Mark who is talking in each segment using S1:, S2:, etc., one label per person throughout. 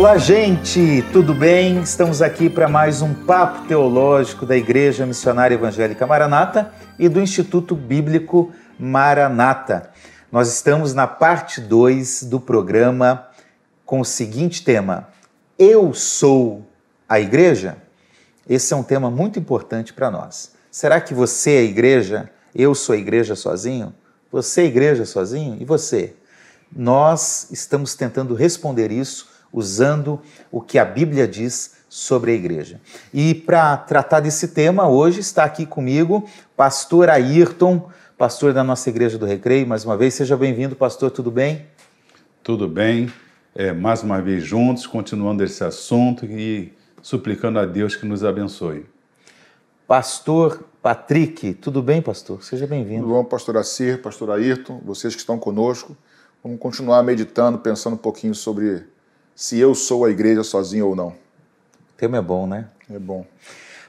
S1: Olá, gente, tudo bem? Estamos aqui para mais um papo teológico da Igreja Missionária Evangélica Maranata e do Instituto Bíblico Maranata. Nós estamos na parte 2 do programa com o seguinte tema: Eu sou a igreja? Esse é um tema muito importante para nós. Será que você é a igreja? Eu sou a igreja sozinho? Você é a igreja sozinho? E você? Nós estamos tentando responder isso usando o que a Bíblia diz sobre a igreja. E para tratar desse tema, hoje está aqui comigo pastor Ayrton, pastor da nossa igreja do Recreio. Mais uma vez, seja bem-vindo, pastor, tudo bem?
S2: Tudo bem. É, mais uma vez juntos, continuando esse assunto e suplicando a Deus que nos abençoe.
S1: Pastor Patrick, tudo bem, pastor? Seja bem-vindo.
S3: Tudo bom, pastor Acir, pastor Ayrton, vocês que estão conosco. Vamos continuar meditando, pensando um pouquinho sobre se eu sou a igreja sozinho ou não. O
S1: tema é bom, né?
S3: É bom.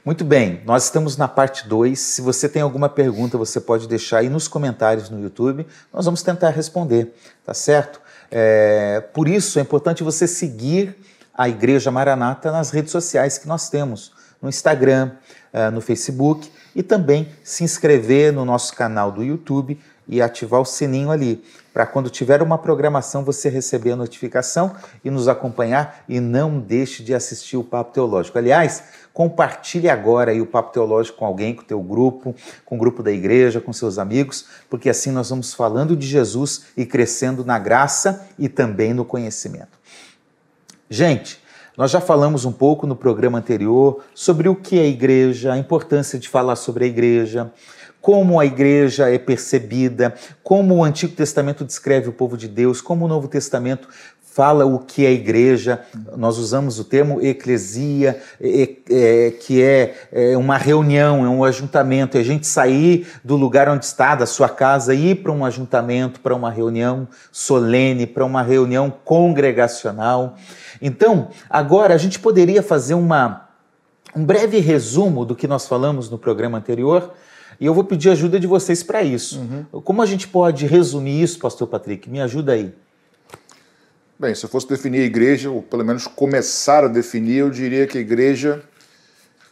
S1: Muito bem, nós estamos na parte 2. Se você tem alguma pergunta, você pode deixar aí nos comentários no YouTube. Nós vamos tentar responder, tá certo? É, por isso é importante você seguir a Igreja Maranata nas redes sociais que nós temos, no Instagram, é, no Facebook e também se inscrever no nosso canal do YouTube e ativar o sininho ali para quando tiver uma programação você receber a notificação e nos acompanhar e não deixe de assistir o Papo Teológico. Aliás, compartilhe agora o Papo Teológico com alguém, com o teu grupo, com o grupo da igreja, com seus amigos, porque assim nós vamos falando de Jesus e crescendo na graça e também no conhecimento. Gente, nós já falamos um pouco no programa anterior sobre o que é igreja, a importância de falar sobre a igreja, como a igreja é percebida, como o Antigo Testamento descreve o povo de Deus, como o Novo Testamento fala o que é igreja. Nós usamos o termo eclesia, é, que é, é, uma reunião, é um ajuntamento, é a gente sair do lugar onde está, da sua casa, ir para um ajuntamento, para uma reunião solene, para uma reunião congregacional. Então, agora a gente poderia fazer uma, um breve resumo do que nós falamos no programa anterior e eu vou pedir ajuda de vocês para isso. Uhum. Como a gente pode resumir isso, Pastor Patrick? Me ajuda aí.
S3: Bem, se eu fosse definir a igreja, ou pelo menos começar a definir, eu diria que a igreja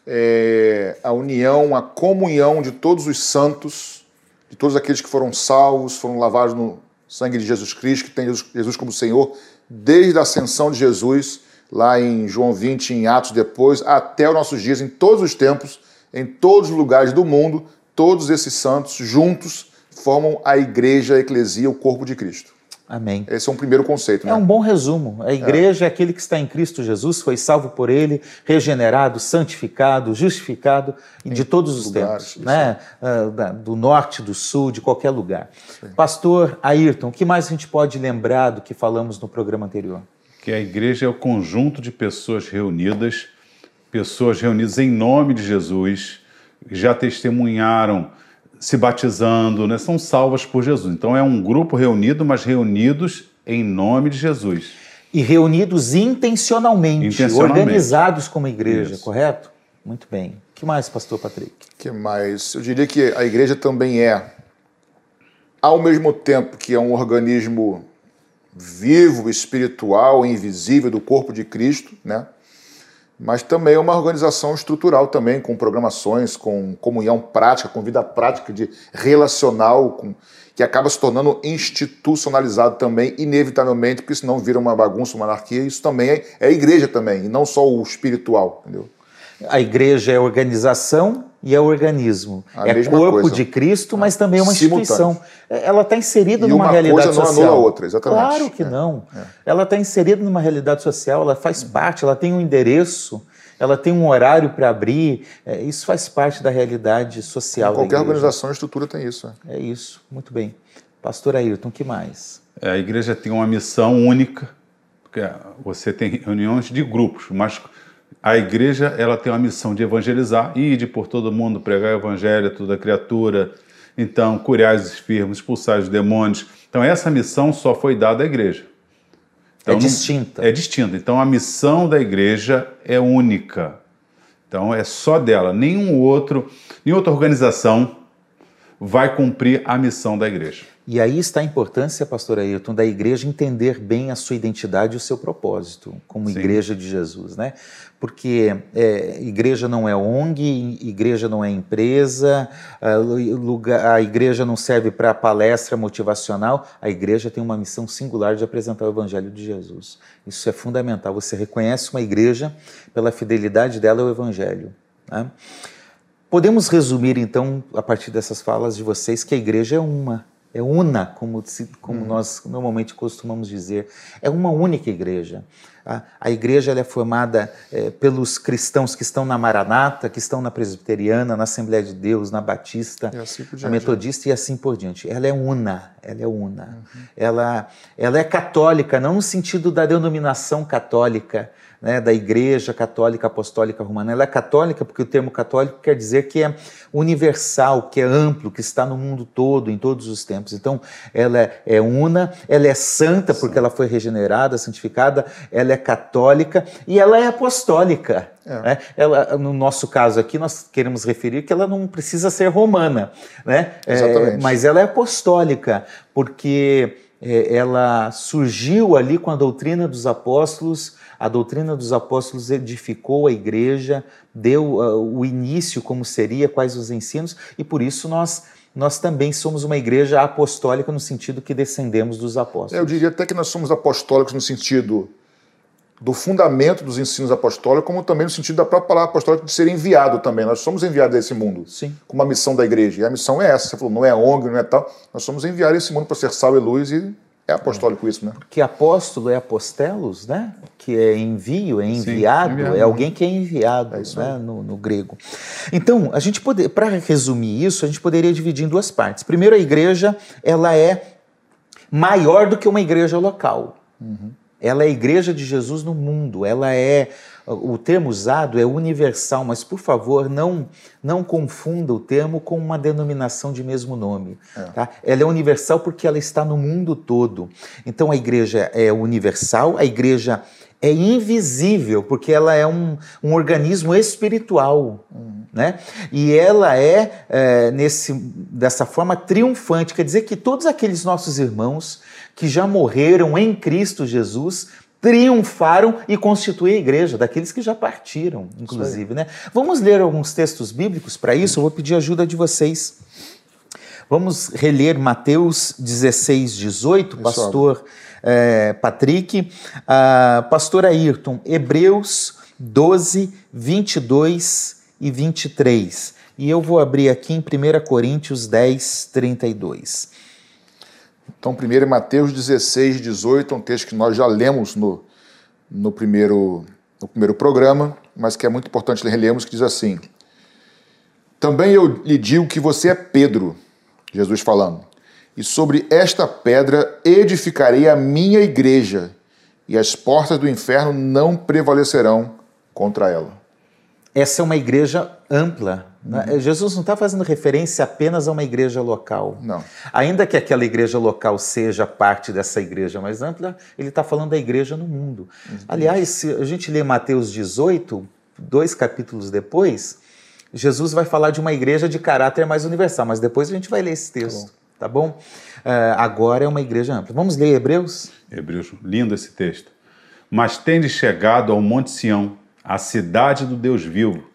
S3: é a união, a comunhão de todos os santos, de todos aqueles que foram salvos, foram lavados no sangue de Jesus Cristo, que tem Jesus como Senhor, desde a ascensão de Jesus, lá em João 20, em Atos depois, até os nossos dias, em todos os tempos, em todos os lugares do mundo, todos esses santos juntos formam a igreja, a eclesia, o corpo de Cristo.
S1: Amém.
S3: Esse é um primeiro conceito.
S1: É né? um bom resumo. A igreja é. é. aquele que está em Cristo Jesus, foi salvo por Ele, regenerado, santificado, justificado em de todos os lugares, tempos, né? Uh, do norte, do sul, de qualquer lugar. Sim. Pastor Ayrton, o que mais a gente pode lembrar do que falamos no programa anterior?
S2: Que a igreja é o conjunto de pessoas reunidas, pessoas reunidas em nome de Jesus, já testemunharam se batizando, né? são salvas por Jesus. Então é um grupo reunido, mas reunidos em nome de Jesus.
S1: E reunidos intencionalmente, intencionalmente. organizados como igreja, Isso. correto? Muito bem. O que mais, pastor Patrick?
S3: que mais? Eu diria que a igreja também é, ao mesmo tempo que é um organismo vivo, espiritual, invisível do corpo de Cristo, né? Mas também é uma organização estrutural também, com programações, com comunhão prática, com vida prática de relacional, com, que acaba se tornando institucionalizado também, inevitavelmente, porque senão vira uma bagunça, uma anarquia, isso também é, é a igreja também, e não só o espiritual, entendeu?
S1: A igreja é organização e é organismo. A é corpo coisa. de Cristo, mas também é uma instituição. Ela está inserida e numa realidade social.
S3: Uma coisa não anula a outra, exatamente.
S1: Claro que é. não. É. Ela está inserida numa realidade social, ela faz parte, ela tem um endereço, ela tem um horário para abrir. É, isso faz parte da realidade social.
S3: Qualquer organização e estrutura tem isso.
S1: É. é isso, muito bem. Pastor Ayrton, o que mais?
S2: É, a igreja tem uma missão única, porque você tem reuniões de grupos, mas a igreja ela tem uma missão de evangelizar e de por todo mundo pregar o evangelho a toda criatura, então curar os enfermos, expulsar os demônios. Então essa missão só foi dada à igreja.
S1: Então, é distinta.
S2: É distinta. Então a missão da igreja é única. Então é só dela. Nenhum outro, nenhuma outra organização vai cumprir a missão da igreja.
S1: E aí está a importância, pastor Ayrton, da igreja entender bem a sua identidade e o seu propósito como Sim. igreja de Jesus, né? Porque é, igreja não é ONG, igreja não é empresa, a, lugar, a igreja não serve para palestra motivacional, a igreja tem uma missão singular de apresentar o evangelho de Jesus. Isso é fundamental. Você reconhece uma igreja pela fidelidade dela ao evangelho. Né? Podemos resumir, então, a partir dessas falas de vocês, que a igreja é uma é una, como, como hum. nós normalmente costumamos dizer. É uma única igreja. A, a igreja é formada é, pelos cristãos que estão na Maranata, que estão na Presbiteriana, na Assembleia de Deus, na Batista, assim na Metodista e assim por diante. Ela é una, ela é una. Uhum. Ela, ela é católica, não no sentido da denominação católica, né, da Igreja Católica Apostólica Romana. Ela é católica porque o termo católico quer dizer que é universal, que é amplo, que está no mundo todo, em todos os tempos. Então, ela é una, ela é santa porque ela foi regenerada, santificada, ela é católica e ela é apostólica. É. Né? Ela, no nosso caso aqui, nós queremos referir que ela não precisa ser romana, né? É, mas ela é apostólica, porque é, ela surgiu ali com a doutrina dos apóstolos a doutrina dos apóstolos edificou a igreja, deu uh, o início como seria, quais os ensinos, e por isso nós nós também somos uma igreja apostólica no sentido que descendemos dos apóstolos.
S3: Eu diria até que nós somos apostólicos no sentido do fundamento dos ensinos apostólicos, como também no sentido da própria palavra apostólica de ser enviado também. Nós somos enviados a esse mundo
S1: Sim.
S3: com uma missão da igreja. E a missão é essa. Você falou, não é ONG, não é tal. Nós somos enviados a esse mundo para ser sal e luz e é apostólico isso, né?
S1: Que apóstolo é apostelos, né? Que é envio, é enviado, Sim, é alguém que é enviado, é né? No, no, grego. Então, a gente poder, para resumir isso, a gente poderia dividir em duas partes. Primeiro, a igreja, ela é maior do que uma igreja local. Uhum. Ela é a igreja de Jesus no mundo. Ela é o termo usado é universal, mas por favor não não confunda o termo com uma denominação de mesmo nome. É. Tá? Ela é universal porque ela está no mundo todo. Então a igreja é universal, a igreja é invisível porque ela é um, um organismo espiritual, uhum. né? E ela é, é nesse dessa forma triunfante, quer dizer que todos aqueles nossos irmãos que já morreram em Cristo Jesus triunfaram e constituem a igreja, daqueles que já partiram, inclusive. Né? Vamos ler alguns textos bíblicos para isso? Eu vou pedir ajuda de vocês. Vamos reler Mateus 16, 18, pastor é, Patrick, uh, pastor Ayrton, Hebreus 12, 22 e 23. E eu vou abrir aqui em 1 Coríntios 10, 32.
S3: Então, primeiro é Mateus 16, 18, um texto que nós já lemos no, no, primeiro, no primeiro programa, mas que é muito importante relermos, que diz assim, Também eu lhe digo que você é Pedro, Jesus falando, e sobre esta pedra edificarei a minha igreja, e as portas do inferno não prevalecerão contra ela.
S1: Essa é uma igreja ampla? Uhum. Jesus não está fazendo referência apenas a uma igreja local.
S3: Não.
S1: Ainda que aquela igreja local seja parte dessa igreja mais ampla, ele está falando da igreja no mundo. Uhum. Aliás, se a gente lê Mateus 18, dois capítulos depois, Jesus vai falar de uma igreja de caráter mais universal, mas depois a gente vai ler esse texto. Tá bom? Tá bom? Uh, agora é uma igreja ampla. Vamos ler Hebreus?
S2: Hebreus, lindo esse texto. Mas tende chegado ao Monte Sião, a cidade do Deus vivo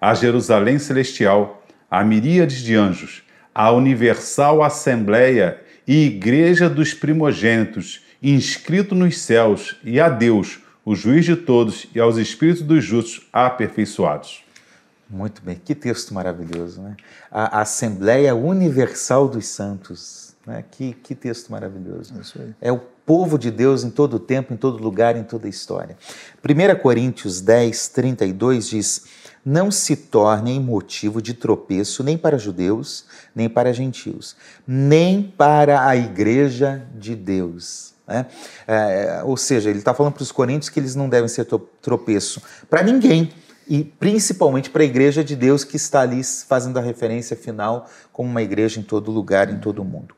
S2: a Jerusalém Celestial, a miríades de anjos, a universal Assembleia e Igreja dos primogênitos, inscrito nos céus, e a Deus, o juiz de todos, e aos espíritos dos justos aperfeiçoados.
S1: Muito bem, que texto maravilhoso, né? A, Assembleia Universal dos Santos, né? Que, que texto maravilhoso. É, é o povo de Deus em todo tempo, em todo lugar, em toda a história. 1 Coríntios 10, 32 diz não se tornem motivo de tropeço nem para judeus, nem para gentios, nem para a igreja de Deus. Né? É, ou seja, ele está falando para os coríntios que eles não devem ser tropeço para ninguém, e principalmente para a igreja de Deus que está ali fazendo a referência final como uma igreja em todo lugar, em todo mundo.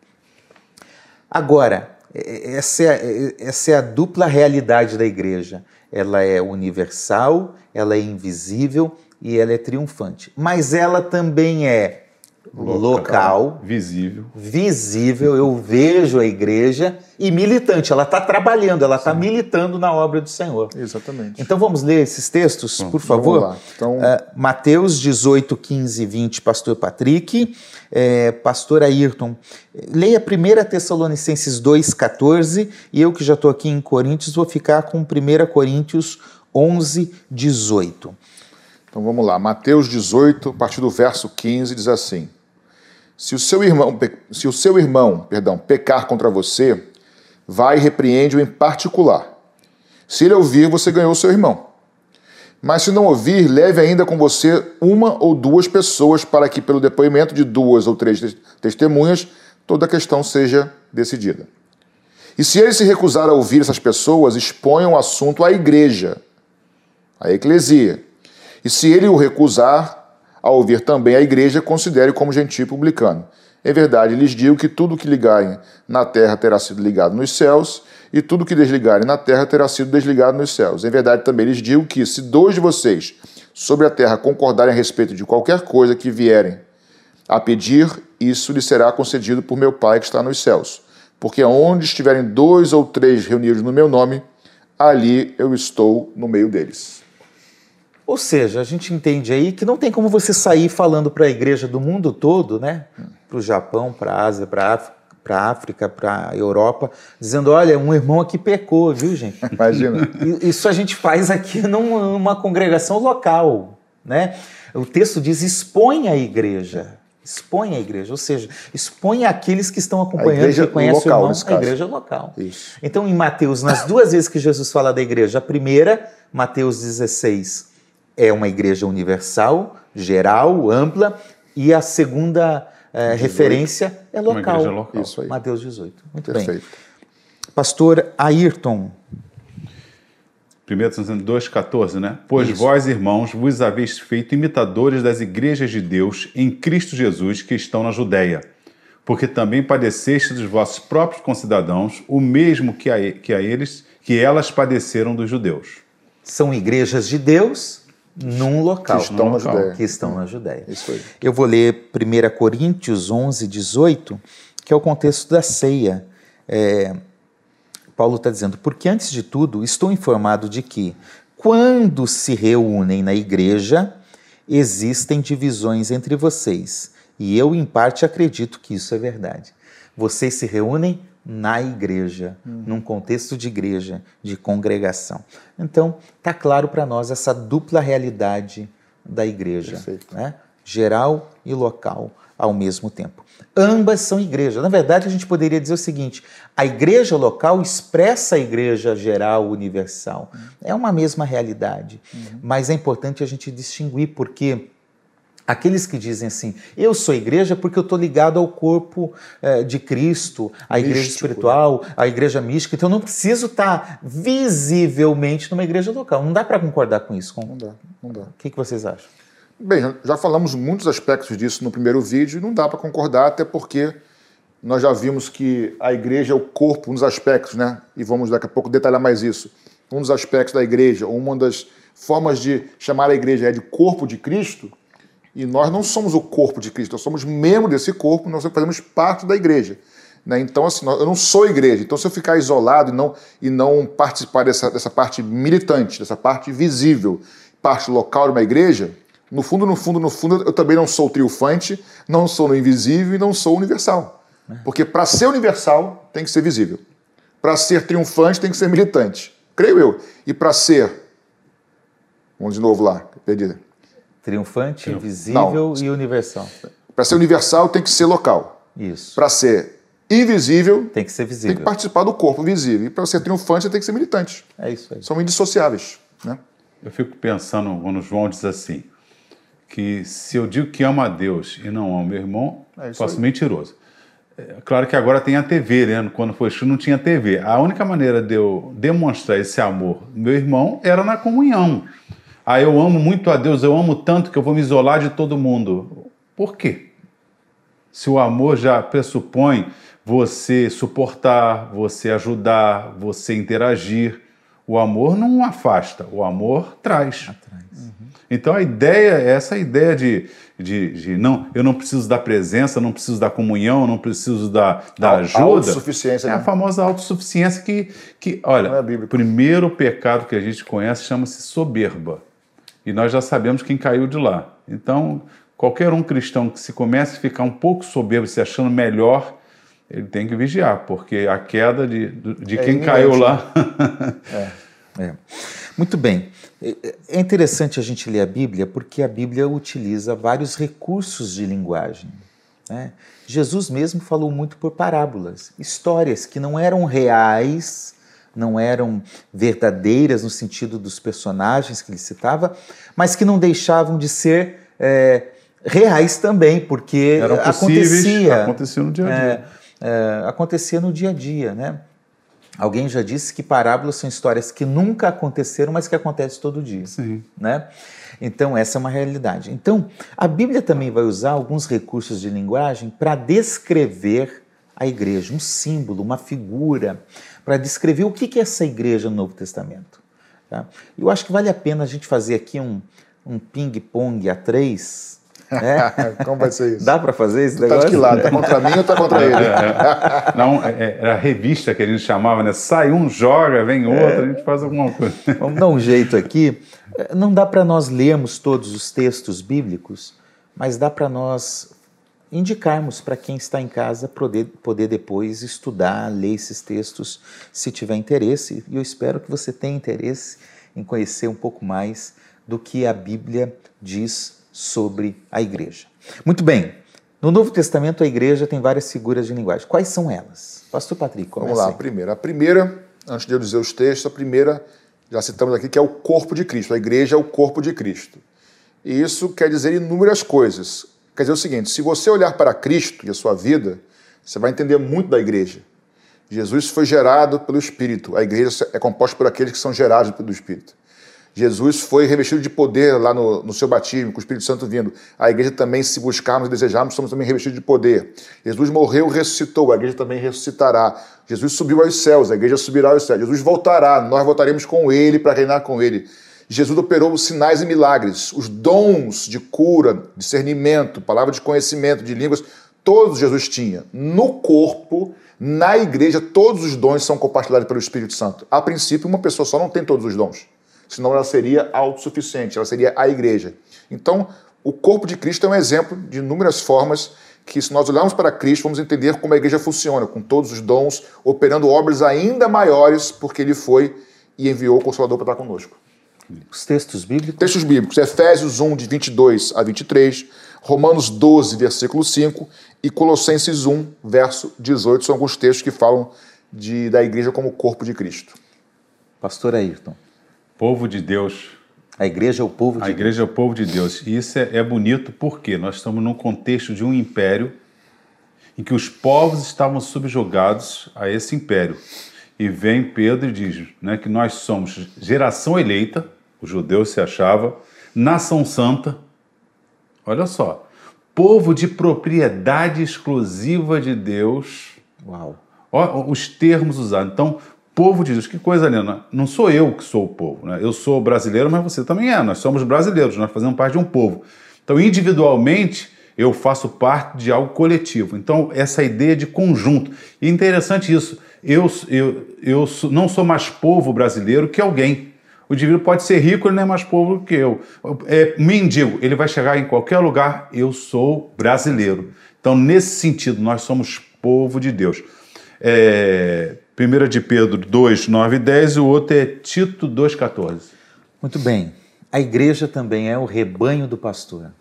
S1: Agora, essa é, essa é a dupla realidade da igreja. Ela é universal, ela é invisível e ela é triunfante. Mas ela também é local,
S2: visível.
S1: visível, eu vejo a igreja e militante. Ela está trabalhando, ela está militando na obra do Senhor.
S3: Exatamente.
S1: Então vamos ler esses textos, por favor?
S3: Vamos lá. Então,
S1: Uh, Mateus 18, 15 e 20, pastor Patrick. É, pastor Ayrton, leia 1 Tessalonicenses 2, 14. E eu que já estou aqui em Coríntios, vou ficar com 1 Coríntios 11, 18.
S3: Então vamos lá. Mateus 18, a partir do verso 15, diz assim: Se o seu irmão, se o seu irmão, perdão, pecar contra você, vai e repreende-o em particular. Se ele ouvir, você ganhou o seu irmão. Mas se não ouvir, leve ainda com você uma ou duas pessoas para que, pelo depoimento de duas ou três tes- testemunhas, toda a questão seja decidida. E se ele se recusar a ouvir essas pessoas, exponha o assunto à igreja, à eclesia. E se ele o recusar a ouvir também a igreja, considere como gentil publicano. Em verdade, lhes digo que tudo que ligarem na terra terá sido ligado nos céus, e tudo que desligarem na terra terá sido desligado nos céus. Em verdade, também lhes digo que, se dois de vocês sobre a terra concordarem a respeito de qualquer coisa que vierem a pedir, isso lhe será concedido por meu Pai que está nos céus. Porque onde estiverem dois ou três reunidos no meu nome, ali eu estou no meio deles.
S1: Ou seja, a gente entende aí que não tem como você sair falando para a igreja do mundo todo, né? Para o Japão, para a Ásia, para a África, para a Europa, dizendo: olha, um irmão aqui pecou, viu, gente?
S3: Imagina.
S1: Isso a gente faz aqui numa, congregação local, né? O texto diz: expõe a igreja. Expõe a igreja, ou seja, expõe aqueles que estão acompanhando, que conhecem
S3: local,
S1: o irmão, a igreja local.
S3: Isso.
S1: Então, em Mateus, nas duas vezes que Jesus fala da igreja, a primeira, Mateus 16, é uma igreja universal, geral, ampla, e a segunda eh, referência é
S2: Uma
S1: local.
S2: igreja local.
S3: Isso aí.
S1: Mateus 18. Muito bem.
S3: Perfeito.
S1: Pastor Ayrton,
S2: 1 Tessalonicenses 2,14, né? Pois
S1: Isso.
S2: vós, irmãos, vos haveis feito imitadores das igrejas de Deus em Cristo Jesus que estão na Judéia, porque também padeceste dos vossos próprios concidadãos o mesmo que a, que a eles, que elas padeceram dos judeus.
S1: são igrejas de Deus num local.
S3: Que estão
S2: Num
S3: na
S2: local.
S3: Judéia.
S1: que estão na Judéia.
S3: Isso aí.
S1: Eu vou ler 1 Coríntios 11, 18, que é o contexto da ceia. É, Paulo está dizendo, porque antes de tudo estou informado de que, quando se reúnem na igreja, existem divisões entre vocês. E eu, em parte, acredito que isso é verdade. Vocês se reúnem na igreja, num contexto de igreja, de congregação. Então, está claro para nós essa dupla realidade da igreja,
S3: Perfeito.
S1: né? geral e local ao mesmo tempo. Ambas são igrejas. Na verdade, a gente poderia dizer o seguinte: a igreja local expressa a igreja geral, universal. É uma mesma realidade, mas é importante a gente distinguir porque Aqueles que dizem assim, eu sou igreja porque eu estou ligado ao corpo eh, de Cristo, à igreja
S3: Místico,
S1: espiritual, à igreja mística, então eu não preciso estar visivelmente numa igreja local. Não dá para concordar com isso. Com...
S3: Não
S1: O
S3: dá, não dá.
S1: que, que vocês acham?
S3: Bem, já- falamos muitos aspectos disso no primeiro vídeo e não dá para concordar, até porque nós já vimos que a igreja é o corpo, um dos aspectos, né? E vamos daqui a pouco detalhar mais isso. Um dos aspectos da igreja, uma das formas de chamar a igreja é de corpo de Cristo, e nós não somos o corpo de Cristo, nós somos membro desse corpo, nós fazemos parte da igreja. né? Então, assim, eu não sou igreja. Então, se eu ficar isolado e não, e não participar dessa, dessa parte militante, dessa parte visível, parte local de uma igreja, no fundo, no fundo, no fundo, eu também não sou triunfante, não sou no invisível e não sou universal. Porque para ser universal, tem que ser visível. Para ser triunfante, tem que ser militante. Creio eu. E para ser. Vamos de novo lá, perdi.
S1: Triunfante, visível e universal.
S3: Para ser universal, tem que ser local.
S1: Isso.
S3: Para ser invisível,
S1: Tem que ser
S3: tem que
S1: visível.
S3: participar do corpo visível. E para ser triunfante, tem que ser militante.
S1: É isso aí.
S3: São indissociáveis. Né?
S2: Eu fico pensando quando João diz assim, que se eu digo que amo a Deus e não amo meu irmão,
S3: É isso
S2: faço
S3: aí.
S2: mentiroso. É claro que agora tem a TV, né? Quando foi escrito não tinha TV. A única maneira de eu demonstrar esse amor do meu irmão era na comunhão. Ah, eu amo muito a Deus, eu amo tanto que eu vou me isolar de todo mundo. Por quê? Se o amor já pressupõe você suportar, você ajudar, você interagir, O amor não afasta, o amor traz. Uhum. Então a ideia, essa ideia de, de, de, não, eu não preciso da presença, não preciso da comunhão, não preciso da, da ajuda.
S3: Autossuficiência.
S2: É
S3: né?
S2: a famosa autossuficiência que, que olha,
S3: é
S2: o primeiro pecado que a gente conhece chama-se soberba. E nós já sabemos quem caiu de lá. Então, qualquer um cristão que se comece a ficar um pouco soberbo, se achando melhor, ele tem que vigiar, porque a queda de, de é quem caiu lá.
S1: é. É. Muito bem. É interessante a gente ler a Bíblia porque a Bíblia utiliza vários recursos de linguagem. Né? Jesus mesmo falou muito por parábolas, histórias que não eram reais, não eram verdadeiras no sentido dos personagens que ele citava, mas que não deixavam de ser é, reais também, porque
S2: Eram
S1: acontecia,
S2: acontecia no dia a dia.
S1: É, é, acontecia no dia a dia, né? Alguém já disse que parábolas são histórias que nunca aconteceram, mas que acontecem todo dia.
S2: Sim.
S1: Né? Então, essa é uma realidade. Então, a Bíblia também vai usar alguns recursos de linguagem para descrever a igreja, um símbolo, uma figura, para descrever o que é essa igreja no Novo Testamento. Tá? Eu acho que vale a pena a gente fazer aqui um, um ping-pong a três
S3: é? Como vai ser isso?
S1: Dá para fazer esse
S3: tu
S1: negócio?
S3: Tá de que lado? Tá contra mim ou tá contra ele?
S2: É, não, é, era a revista que a gente chamava, né? Sai um, joga, vem outro, é. a gente faz alguma coisa.
S1: Vamos dar um jeito aqui. Não dá para nós lermos todos os textos bíblicos, mas dá para nós indicarmos para quem está em casa poder, poder depois estudar, ler esses textos, se tiver interesse. E eu espero que você tenha interesse em conhecer um pouco mais do que a Bíblia diz sobre a igreja. Muito bem. No Novo Testamento, a igreja tem várias figuras de linguagem. Quais são elas? Pastor Patrick,
S3: Vamos lá, a primeira. A primeira, antes de eu dizer os textos, a primeira, já citamos aqui, que é o corpo de Cristo. A igreja é o corpo de Cristo. E isso quer dizer inúmeras coisas. Quer dizer o seguinte: se você olhar para Cristo e a sua vida, você vai entender muito da igreja. Jesus foi gerado pelo Espírito. A igreja é composta por aqueles que são gerados pelo Espírito. Jesus foi revestido de poder lá no, no seu batismo, com o Espírito Santo vindo. A igreja também, se buscarmos e desejarmos, somos também revestidos de poder. Jesus morreu, ressuscitou, a igreja também ressuscitará. Jesus subiu aos céus, a igreja subirá aos céus. Jesus voltará, nós voltaremos com ele para reinar com ele. Jesus operou sinais e milagres, os dons de cura, discernimento, palavra de conhecimento, de línguas, todos Jesus tinha. No corpo, na igreja, todos os dons são compartilhados pelo Espírito Santo. A princípio, uma pessoa só não tem todos os dons senão ela seria autossuficiente, ela seria a igreja. Então, o corpo de Cristo é um exemplo de inúmeras formas que, se nós olharmos para Cristo, vamos entender como a igreja funciona, com todos os dons, operando obras ainda maiores, porque ele foi e enviou o Consolador para estar conosco.
S1: Os textos bíblicos?
S3: Textos bíblicos, Efésios 1, de 22 a 23, Romanos 12, versículo 5 e Colossenses 1, verso 18, são alguns textos que falam de, da igreja como corpo de Cristo.
S1: Pastor Ayrton.
S2: Povo de Deus.
S1: A igreja é o povo de
S2: A igreja
S1: Deus.
S2: é o povo de Deus. E isso é, é bonito porque nós estamos num contexto de um império em que os povos estavam subjugados a esse império. E vem Pedro e diz né, que nós somos geração eleita, o judeu se achava, nação santa, olha só, povo de propriedade exclusiva de Deus.
S1: Uau!
S2: Olha os termos usados. Então, povo de Deus. Que coisa linda. Não sou eu que sou o povo. Né? Eu sou brasileiro, mas você também é. Nós somos brasileiros, nós fazemos parte de um povo. Então, individualmente, eu faço parte de algo coletivo. Então, essa ideia de conjunto. E é interessante isso. Eu, eu, eu não sou mais povo brasileiro que alguém. O indivíduo pode ser rico, ele não é mais povo que eu. É, mendigo, ele vai chegar em qualquer lugar, eu sou brasileiro. Então, nesse sentido, nós somos povo de Deus. É, 1 de Pedro 2, 9 e 10 e o outro é Tito 2, 14.
S1: Muito bem. A igreja também é o rebanho do pastor.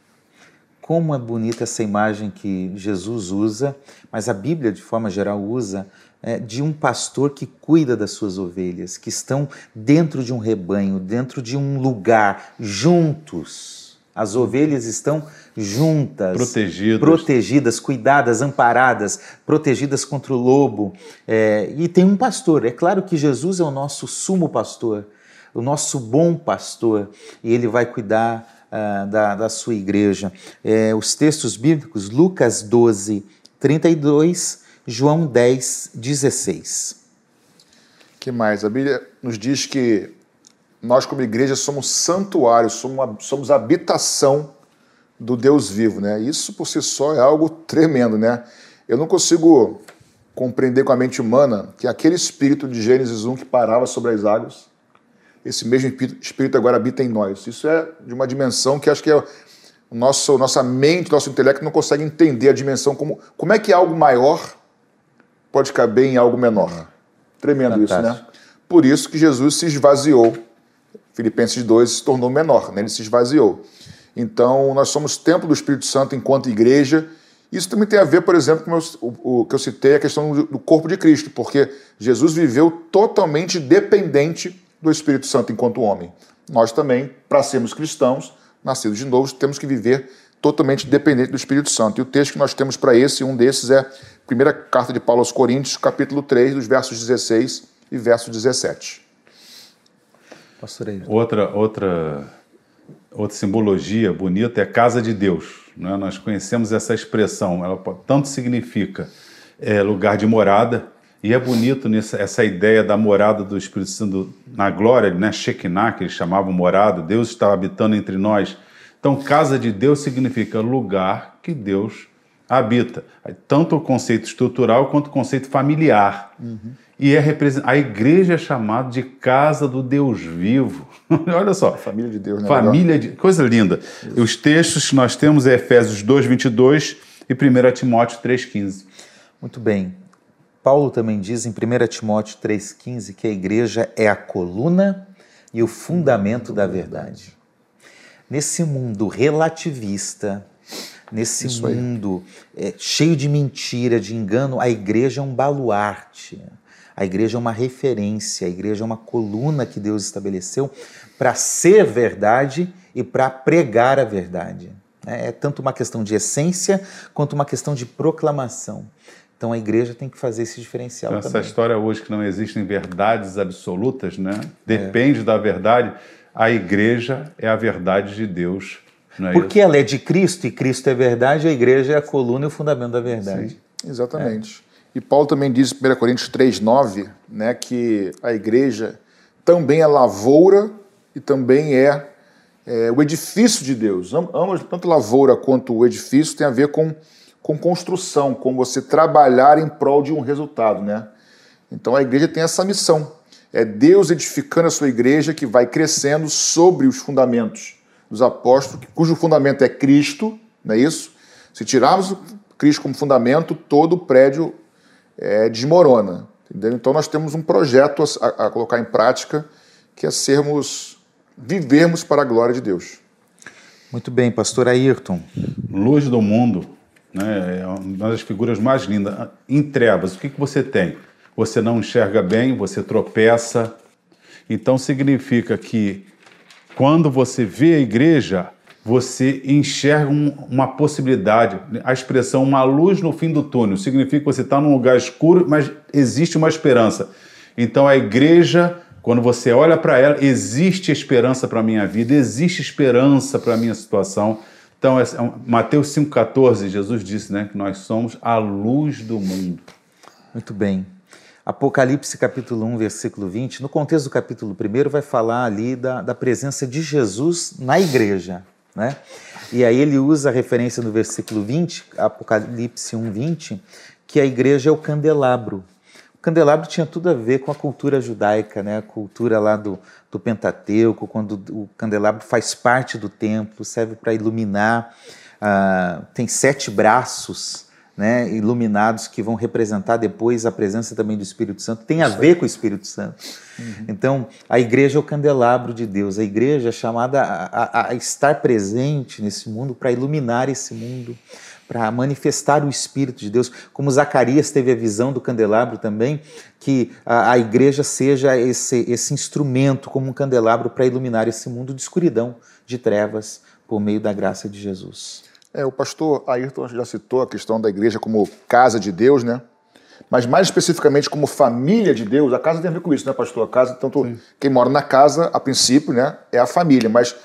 S1: Como é bonita essa imagem que Jesus usa, mas a Bíblia, de forma geral, usa é, de um pastor que cuida das suas ovelhas, que estão dentro de um rebanho, dentro de um lugar, juntos as ovelhas estão juntas,
S2: protegidas,
S1: protegidas cuidadas, amparadas, protegidas contra o lobo. É, e tem um pastor. É claro que Jesus é o nosso sumo pastor, o nosso bom pastor, e ele vai cuidar uh, da, da, sua igreja. É, os textos bíblicos, Lucas 12, 32, João 10, 16.
S3: que mais? A Bíblia nos diz que nós, como igreja, somos santuário, somos, somos habitação do Deus vivo, né? Isso por si só é algo tremendo, né? Eu não consigo compreender com a mente humana que aquele espírito de Gênesis 1 que parava sobre as águas, esse mesmo espírito agora habita em nós. Isso é de uma dimensão que acho que é nosso, nossa mente, nosso intelecto não consegue entender a dimensão como como é que algo maior pode caber em algo menor. Tremendo Fantástico. isso, né? Por isso que Jesus se esvaziou. Filipenses 2 se tornou menor, né? ele se esvaziou. Então, nós somos templo do Espírito Santo enquanto igreja. Isso também tem a ver, por exemplo, com o, o que eu citei, a questão do corpo de Cristo, porque Jesus viveu totalmente dependente do Espírito Santo enquanto homem. Nós também, para sermos cristãos, nascidos de novo, temos que viver totalmente dependente do Espírito Santo. E o texto que nós temos para esse, um desses é a primeira carta de Paulo aos Coríntios, capítulo 3, dos versos 16 e verso 17.
S2: Pastor Outra, outra, outra simbologia bonita é a casa de Deus. Né? Nós conhecemos essa expressão, ela tanto significa é, lugar de morada, e é bonito nessa, essa ideia da morada do Espírito Santo na glória, né? Shekinah, que eles chamavam morada, Deus estava habitando entre nós. Então, casa de Deus significa lugar que Deus habita. Tanto o conceito estrutural quanto o conceito familiar. Uhum. E é a igreja é chamada de casa do Deus vivo. Olha só.
S3: Família de Deus, né?
S2: Família de... Coisa linda. Isso. Os textos que nós temos é Efésios 2, 22 e 1 Timóteo 3,15.
S1: Muito bem. Paulo também diz em 1 Timóteo 3,15 que a igreja é a coluna e o fundamento da verdade. Nesse mundo relativista, nesse Isso mundo é, cheio de mentira, de engano, a igreja é um baluarte. A igreja é uma referência, a igreja é uma coluna que Deus estabeleceu para ser verdade e para pregar a verdade. É, é tanto uma questão de essência quanto uma questão de proclamação. Então a igreja tem que fazer esse diferencial
S2: então,
S1: também.
S2: Essa história hoje que não existem verdades absolutas, né? Depende é. da verdade. A igreja é a verdade de Deus.
S1: É Porque isso? ela é de Cristo e Cristo é verdade, a igreja é a coluna e o fundamento da verdade.
S3: Sim, exatamente. É. E Paulo também diz em 1 Coríntios 3,9 né, que a igreja também é lavoura e também é, é o edifício de Deus. Ambas, tanto lavoura quanto o edifício tem a ver com com construção, com você trabalhar em prol de um resultado, né? Então a igreja tem essa missão. É Deus edificando a sua igreja que vai crescendo sobre os fundamentos dos apóstolos, cujo fundamento é Cristo, não é isso? Se tirarmos Cristo como fundamento, todo o prédio é, desmorona. Entendeu? Então nós temos um projeto a, a colocar em prática que é sermos, vivermos para a glória de Deus.
S1: Muito bem, pastor Ayrton.
S2: Luz do mundo né? é uma das figuras mais lindas. Em trevas, o que, que você tem? Você não enxerga bem, você tropeça. Então significa que quando você vê a igreja, você enxerga um, uma possibilidade. A expressão uma luz no fim do túnel significa que você está num lugar escuro, mas existe uma esperança. Então a igreja, quando você olha para ela, existe esperança para a minha vida, existe esperança para a minha situação. Então, é Mateus 5,14, Jesus disse né, que nós somos a luz do mundo.
S1: Muito bem. Apocalipse capítulo 1, versículo 20, no contexto do capítulo 1, vai falar ali da, da presença de Jesus na igreja. Né? E aí ele usa a referência no versículo 20, Apocalipse 1, 20, que a igreja é o candelabro. O candelabro tinha tudo a ver com a cultura judaica, né? a cultura lá do, do Pentateuco, quando o candelabro faz parte do templo, serve para iluminar, uh, tem sete braços né, iluminados que vão representar depois a presença também do Espírito Santo, tem a ver com o Espírito Santo. Uhum. Então, a igreja é o candelabro de Deus, a igreja é chamada a, a, a estar presente nesse mundo para iluminar esse mundo para manifestar o Espírito de Deus, como Zacarias teve a visão do candelabro também, que a, a igreja seja esse, esse instrumento como um candelabro para iluminar esse mundo de escuridão, de trevas, por meio da graça de Jesus.
S3: É, o pastor Ayrton já citou a questão da igreja como casa de Deus, né? Mas mais especificamente como família de Deus, a casa tem a ver com isso, né, pastor? A casa, tanto Sim. quem mora na casa, a princípio, né, é a família, mas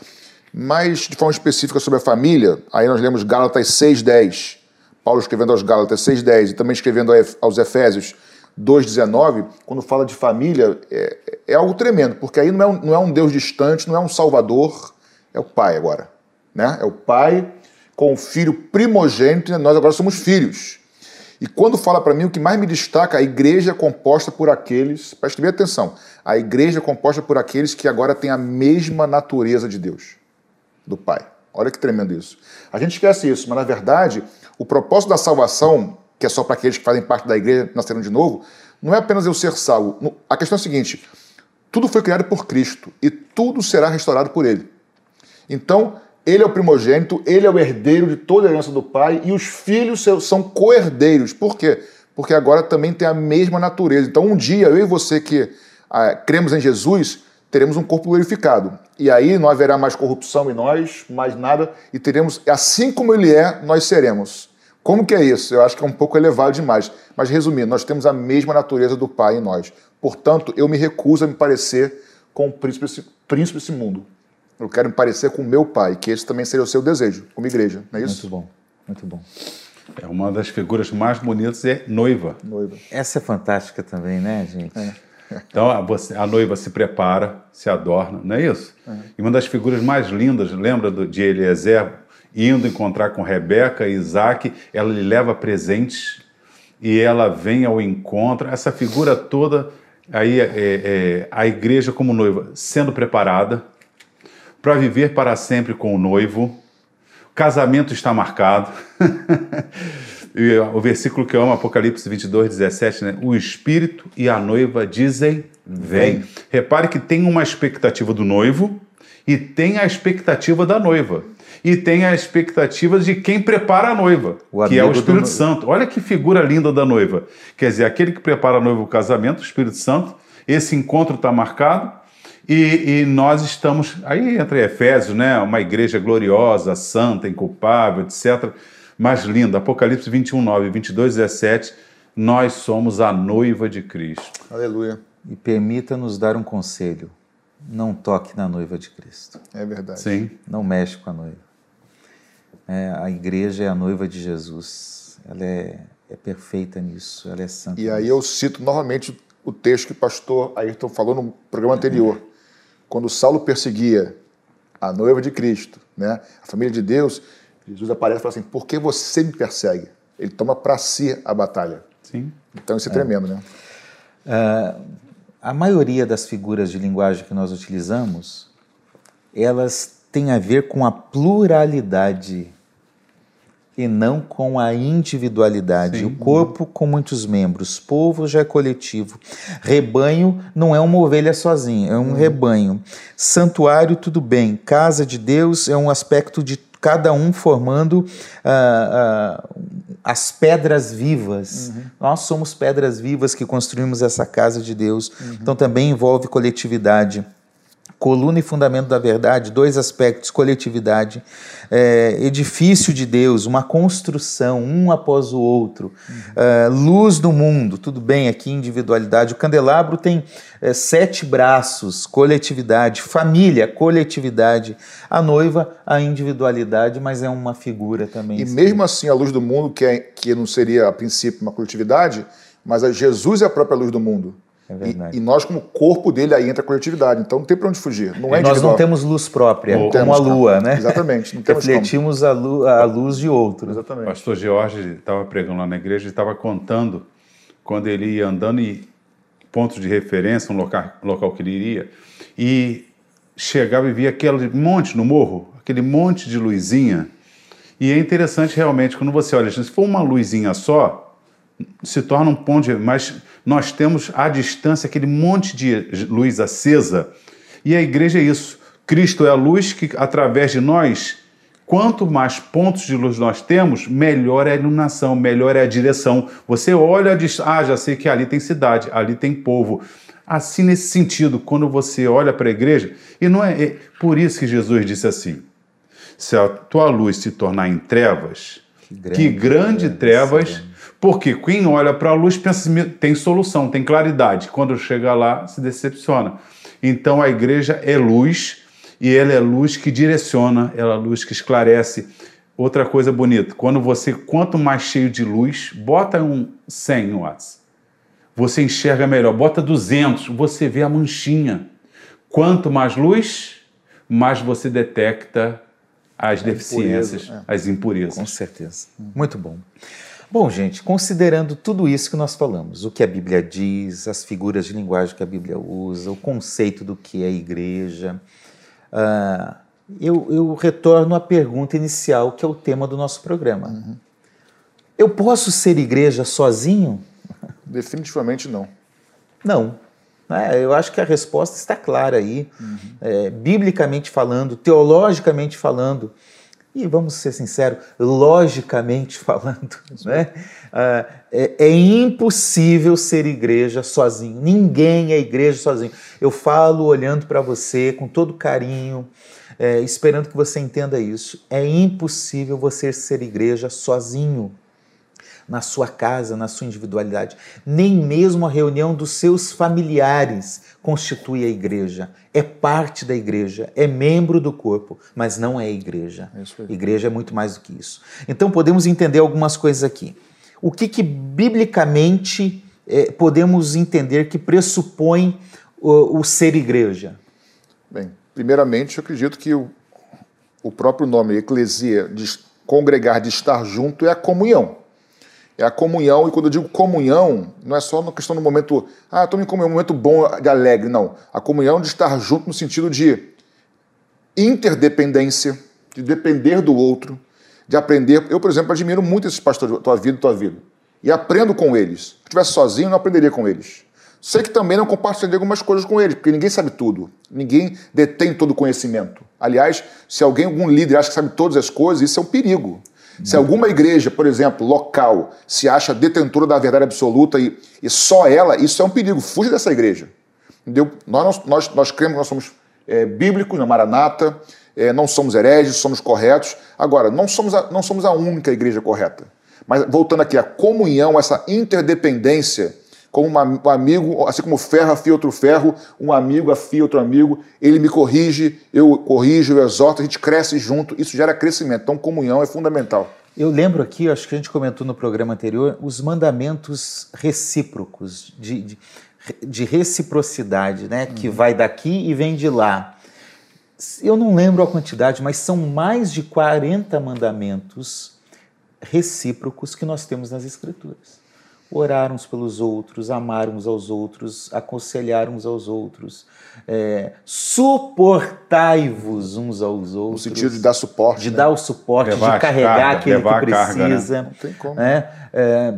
S3: mais de forma específica sobre a família, aí nós lemos Gálatas 6,10. Paulo escrevendo aos Gálatas 6,10 e também escrevendo aos Efésios 2,19, quando fala de família, é, é, algo tremendo, porque aí não é, um, não é um Deus distante, não é um Salvador, é o Pai agora. Né? É o Pai com o filho primogênito, e nós agora somos filhos. E quando fala para mim, o que mais me destaca, a igreja é composta por aqueles, preste bem atenção, a igreja é composta por aqueles que agora têm a mesma natureza de Deus, do Pai. Olha que tremendo isso. A gente esquece isso, mas na verdade, o propósito da salvação, que é só para aqueles que fazem parte da igreja, nasceram de novo, não é apenas eu ser salvo. A questão é a seguinte: tudo foi criado por Cristo e tudo será restaurado por Ele. Então, ele é o primogênito, ele é o herdeiro de toda a herança do pai e os filhos são co-herdeiros. Por quê? Porque agora também tem a mesma natureza. Então, um dia, eu e você que ah, cremos em Jesus, teremos um corpo glorificado. E aí não haverá mais corrupção em nós, mais nada, e teremos, assim como ele é, nós seremos. Como que é isso? Eu acho que é um pouco elevado demais. Mas resumindo, nós temos a mesma natureza do Pai em nós. Portanto, eu me recuso a me parecer com o príncipe, príncipe desse mundo. Eu quero me parecer com o meu pai, que esse também seria o seu desejo, como igreja, não é isso?
S1: Muito bom, muito bom.
S2: É uma das figuras mais bonitas é noiva.
S1: Noiva. Essa é fantástica também, né, gente? É.
S2: Então a, você, a, noiva se prepara, se adorna, não é isso? É. E uma das figuras mais lindas, lembra do, de Eliezer indo encontrar com Rebeca e Isaac, ela lhe leva presentes e ela vem ao encontro. Essa figura toda, aí é, é, a igreja como noiva sendo preparada, para viver para sempre com o noivo. O casamento está marcado. e o versículo que eu amo, Apocalipse 22, 17, né? O Espírito e a noiva dizem: Vem. Repare que tem uma expectativa do noivo e tem a expectativa da noiva. E tem a expectativa de quem prepara a noiva, que é o Espírito Santo. Olha que figura linda da noiva. Quer dizer, aquele que prepara a noiva o casamento, o Espírito Santo, esse encontro está marcado e, e, nós estamos. Aí entra Efésios, né? Uma igreja gloriosa, santa, inculpável, etc. Mas linda. Apocalipse 21, 9, 22, 17. Nós somos a noiva de Cristo.
S3: Aleluia.
S1: E permita-nos dar um conselho: não toque na noiva de Cristo.
S3: É verdade.
S2: Sim.
S1: Não mexe com a noiva. É, a igreja é a noiva de Jesus. Ela é, é perfeita nisso. Ela é santa.
S3: E aí nisso. eu cito novamente o texto que o pastor Ayrton falou no programa anterior quando Saulo perseguia a noiva de Cristo, né, a família de Deus, Jesus aparece e fala assim: por que você me persegue? Ele toma para si a batalha.
S2: Sim.
S3: Então isso é, é. tremendo, né?
S1: Uh, a maioria das figuras de linguagem que nós utilizamos, elas têm a ver com a pluralidade e não com a individualidade. Sim. O corpo com muitos membros, povo já é coletivo. Rebanho não é uma ovelha sozinha, é um hum. rebanho. Santuário, tudo bem. Casa de Deus é um aspecto de cada um formando ah, ah, as pedras vivas. Uhum. Nós somos pedras vivas que construímos essa casa de Deus. Uhum. Então também envolve coletividade coluna e fundamento da verdade, dois aspectos: coletividade, é, edifício de Deus, uma construção, um após o outro, uhum. é, luz do mundo, tudo bem, aqui individualidade. O candelabro tem é, sete braços: coletividade, família, coletividade. A noiva, a individualidade, mas é uma figura também.
S3: E mesmo assim, a luz do mundo, que, é, que não seria a princípio uma coletividade, mas a Jesus é a própria luz do mundo.
S1: É.
S3: E, e, nós, como corpo dele, aí entra a coletividade. Então não tem para onde fugir. Não é
S1: nós não temos luz própria, não como a lua, né?
S3: Exatamente.
S1: Não Refletimos a, lu a, luz de outro.
S3: Exatamente.
S2: O pastor Jorge estava pregando lá na igreja e estava contando quando ele ia andando em pontos de referência, um local, local que ele iria, e chegava e via aquele monte no morro, aquele monte de luzinha. E é interessante realmente, quando você olha, se for uma luzinha só, se torna um ponto de. Mas nós temos à distância aquele monte de luz acesa. E a igreja é isso. Cristo é a luz que, através de nós, quanto mais pontos de luz nós temos, melhor é a iluminação, melhor é a direção. Você olha, diz, ah, já sei que ali tem cidade, ali tem povo. Assim, nesse sentido, quando você olha para a igreja, e não é, é por isso que Jesus disse assim: se a tua luz se tornar em trevas, que grande, que grande trevas porque quem olha para a luz pensa assim, tem solução, tem claridade. Quando chega lá, se decepciona. Então a igreja é luz e ela é luz que direciona, ela é luz que esclarece. Outra coisa bonita, quando você, quanto mais cheio de luz, bota um 100 watts. você enxerga melhor. Bota 200, você vê a manchinha. Quanto mais luz, mais você detecta as deficiências,
S3: impureza,
S2: as impurezas.
S1: Com certeza. Muito bom. Bom, gente, considerando tudo isso que nós falamos, o que a Bíblia diz, as figuras de linguagem que a Bíblia usa, o conceito do que é igreja, uh, eu, eu, retorno à pergunta inicial, que é o tema do nosso programa. Uhum. Eu posso ser igreja sozinho?
S3: Definitivamente não.
S1: Não. É, eu acho que a resposta está clara aí, uhum. é, biblicamente falando, teologicamente falando, e vamos ser sinceros, logicamente falando, né? Ah, é, é, impossível ser igreja sozinho. Ninguém é igreja sozinho. Eu falo olhando para você com todo carinho, é, esperando que você entenda isso. É impossível você ser igreja sozinho na sua casa, na sua individualidade. Nem mesmo a reunião dos seus familiares constitui a igreja. É parte da igreja, é membro do corpo, mas não é igreja. É igreja é muito mais do que isso. Então podemos entender algumas coisas aqui. O que, que biblicamente é, podemos entender que pressupõe o, o ser igreja?
S3: Bem, primeiramente eu acredito que o, o próprio nome eclesia, de congregar, de estar junto, é a comunhão. É a comunhão, e quando eu digo comunhão, não é só na questão do momento, ah, estou em comunhão, um momento bom de alegre, não. A comunhão de estar junto no sentido de interdependência, de depender do outro, de aprender. Eu, por exemplo, admiro muito esses pastores, tua vida, tua vida, e aprendo com eles. Se eu estivesse sozinho, não aprenderia com eles. Sei que também não compartilharia algumas coisas com eles, porque ninguém sabe tudo. Ninguém detém todo o conhecimento. Aliás, se alguém, algum líder acha que sabe todas as coisas, isso é um perigo. Se alguma igreja, por exemplo, local, se acha detentora da verdade absoluta e, e só ela, isso é um perigo. Fuja dessa igreja. Entendeu? Nós, nós, nós cremos que nós somos é, bíblicos na Maranata, é, não somos hereges, somos corretos. Agora, não somos, a, não somos a única igreja correta. Mas voltando aqui, a comunhão, essa interdependência como um amigo, assim como ferro afia outro ferro, um amigo afia outro amigo, ele me corrige, eu corrijo, eu exorto, a gente cresce junto, isso gera crescimento. Então, comunhão é fundamental.
S1: Eu lembro aqui, acho que a gente comentou no programa anterior, os mandamentos recíprocos, de, de, de reciprocidade, né? Uhum. Que vai daqui e vem de lá. Eu não lembro a quantidade, mas são mais de 40 mandamentos recíprocos que nós temos nas Escrituras orar uns pelos outros, amar uns aos outros, aconselhar uns aos outros, é, suportai-vos uns aos outros.
S3: No sentido de dar suporte.
S1: De né? dar o suporte, levar de carregar carga, aquele que precisa. Carga, né? Não tem como. Né? É,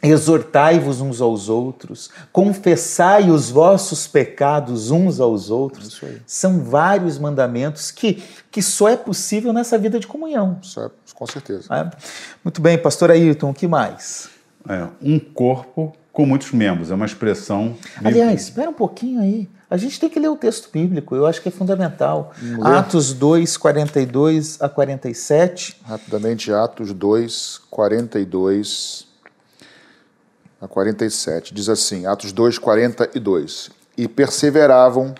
S1: Exortai-vos uns aos outros, confessai os vossos pecados uns aos outros. São vários mandamentos que, que só é possível nessa vida de comunhão.
S3: É, com certeza.
S1: É? Muito bem, pastor Ayrton, o que mais?
S2: É, um corpo com muitos membros, é uma expressão.
S1: Aliás, espera um pouquinho aí. A gente tem que ler o texto bíblico, eu acho que é fundamental. Atos 2, 42 a 47.
S3: Rapidamente, Atos 2, 42 a 47. Diz assim: Atos 2, 42. E perseveravam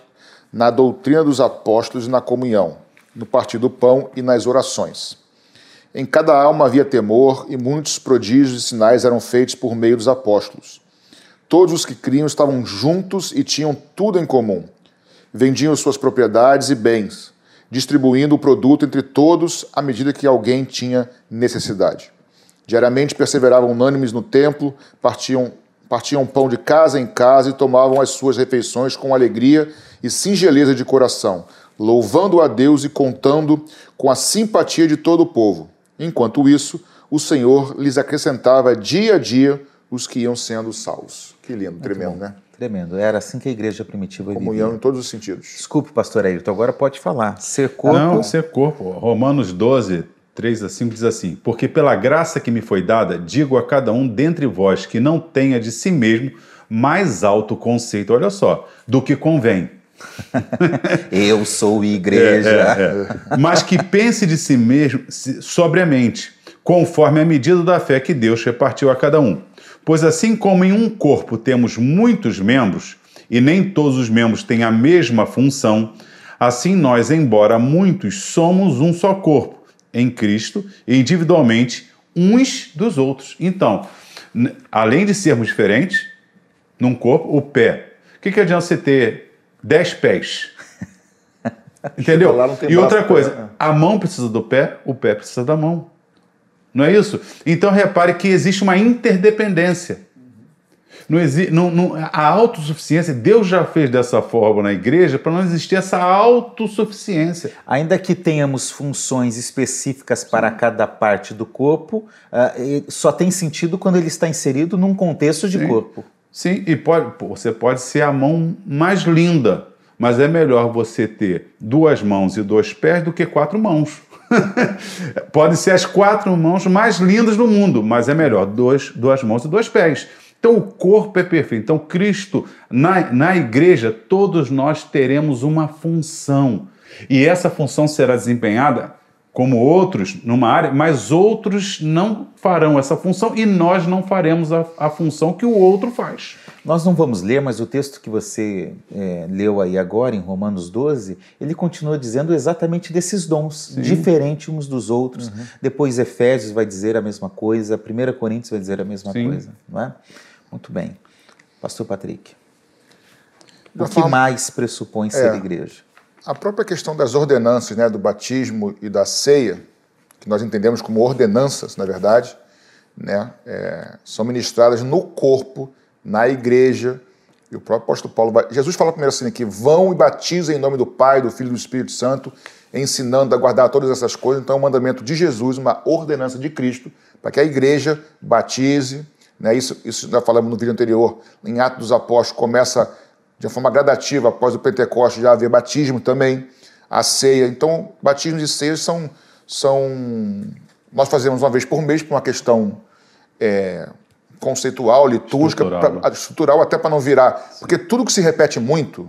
S3: na doutrina dos apóstolos e na comunhão, no partir do pão e nas orações. Em cada alma havia temor, e muitos prodígios e sinais eram feitos por meio dos apóstolos. Todos os que criam estavam juntos e tinham tudo em comum. Vendiam suas propriedades e bens, distribuindo o produto entre todos à medida que alguém tinha necessidade. Diariamente perseveravam unânimes no templo, partiam, partiam pão de casa em casa e tomavam as suas refeições com alegria e singeleza de coração, louvando a Deus e contando com a simpatia de todo o povo. Enquanto isso, o Senhor lhes acrescentava dia a dia os que iam sendo salvos. Que lindo, Muito tremendo, bom. né?
S1: Tremendo. Era assim que a igreja primitiva
S3: Comunhão
S1: vivia.
S3: em todos os sentidos.
S1: Desculpe, pastor Ailton, agora pode falar. Ser corpo.
S2: Não, ser corpo. Romanos 12, 3 a 5 diz assim: Porque pela graça que me foi dada, digo a cada um dentre vós que não tenha de si mesmo mais alto conceito, olha só, do que convém
S1: Eu sou igreja. É,
S2: é, é. Mas que pense de si mesmo sobriamente, conforme a medida da fé que Deus repartiu a cada um. Pois assim como em um corpo temos muitos membros, e nem todos os membros têm a mesma função, assim nós, embora muitos, somos um só corpo, em Cristo, e individualmente uns dos outros. Então, além de sermos diferentes, num corpo, o pé. O que, que adianta você ter dez pés? Entendeu? E outra
S3: pé,
S2: coisa,
S3: né?
S2: a mão precisa do pé, o pé precisa da mão. Não é isso? Então repare que existe uma interdependência. Não exi- não- não- a autossuficiência, Deus já fez dessa forma na igreja para não existir essa autossuficiência.
S1: Ainda que tenhamos funções específicas para cada parte do corpo, e só tem sentido quando ele está inserido num contexto de
S2: Sim.
S1: corpo.
S2: Sim, e pode, você pode ser a mão mais linda, mas é melhor você ter duas mãos e dois pés do que quatro mãos. pode ser as quatro mãos mais lindas do mundo, mas é melhor dois, duas mãos e dois pés. Então o corpo é perfeito. Então Cristo, na, na igreja, todos nós teremos uma função. E essa função será desempenhada como outros numa área, mas outros não farão essa função e nós não faremos a, a função que o outro faz.
S1: Nós não vamos ler, mas o texto que você eh, leu aí agora, em Romanos 12, ele continua dizendo exatamente desses dons, diferentes uns dos outros. Depois Efésios vai dizer a mesma coisa, 1 Coríntios vai dizer a mesma
S2: Sim.
S1: coisa, não é? Muito bem. Pastor Patrick, o que mais pressupõe ser
S3: É.
S1: igreja?
S3: A própria questão das ordenanças, né, do batismo e da ceia, que nós entendemos como ordenanças, na verdade, né, é, são ministradas no corpo, na igreja. E o próprio apóstolo Paulo vai. Jesus fala primeiro assim: que vão e batizem em nome do Pai, do Filho e do Espírito Santo, ensinando a guardar todas essas coisas. Então é um mandamento de Jesus, uma ordenança de Cristo, para que a igreja batize. Né, isso, isso nós falamos no vídeo anterior, em Atos dos Apóstolos, começa de uma forma gradativa, após o Pentecoste já haver batismo também, a ceia. Então, batismos e ceias são. são nós fazemos uma vez por mês por uma questão é, conceitual, litúrgica,
S2: Estrutural.
S3: pra- estrutural, até para não virar. Porque tudo que se repete muito.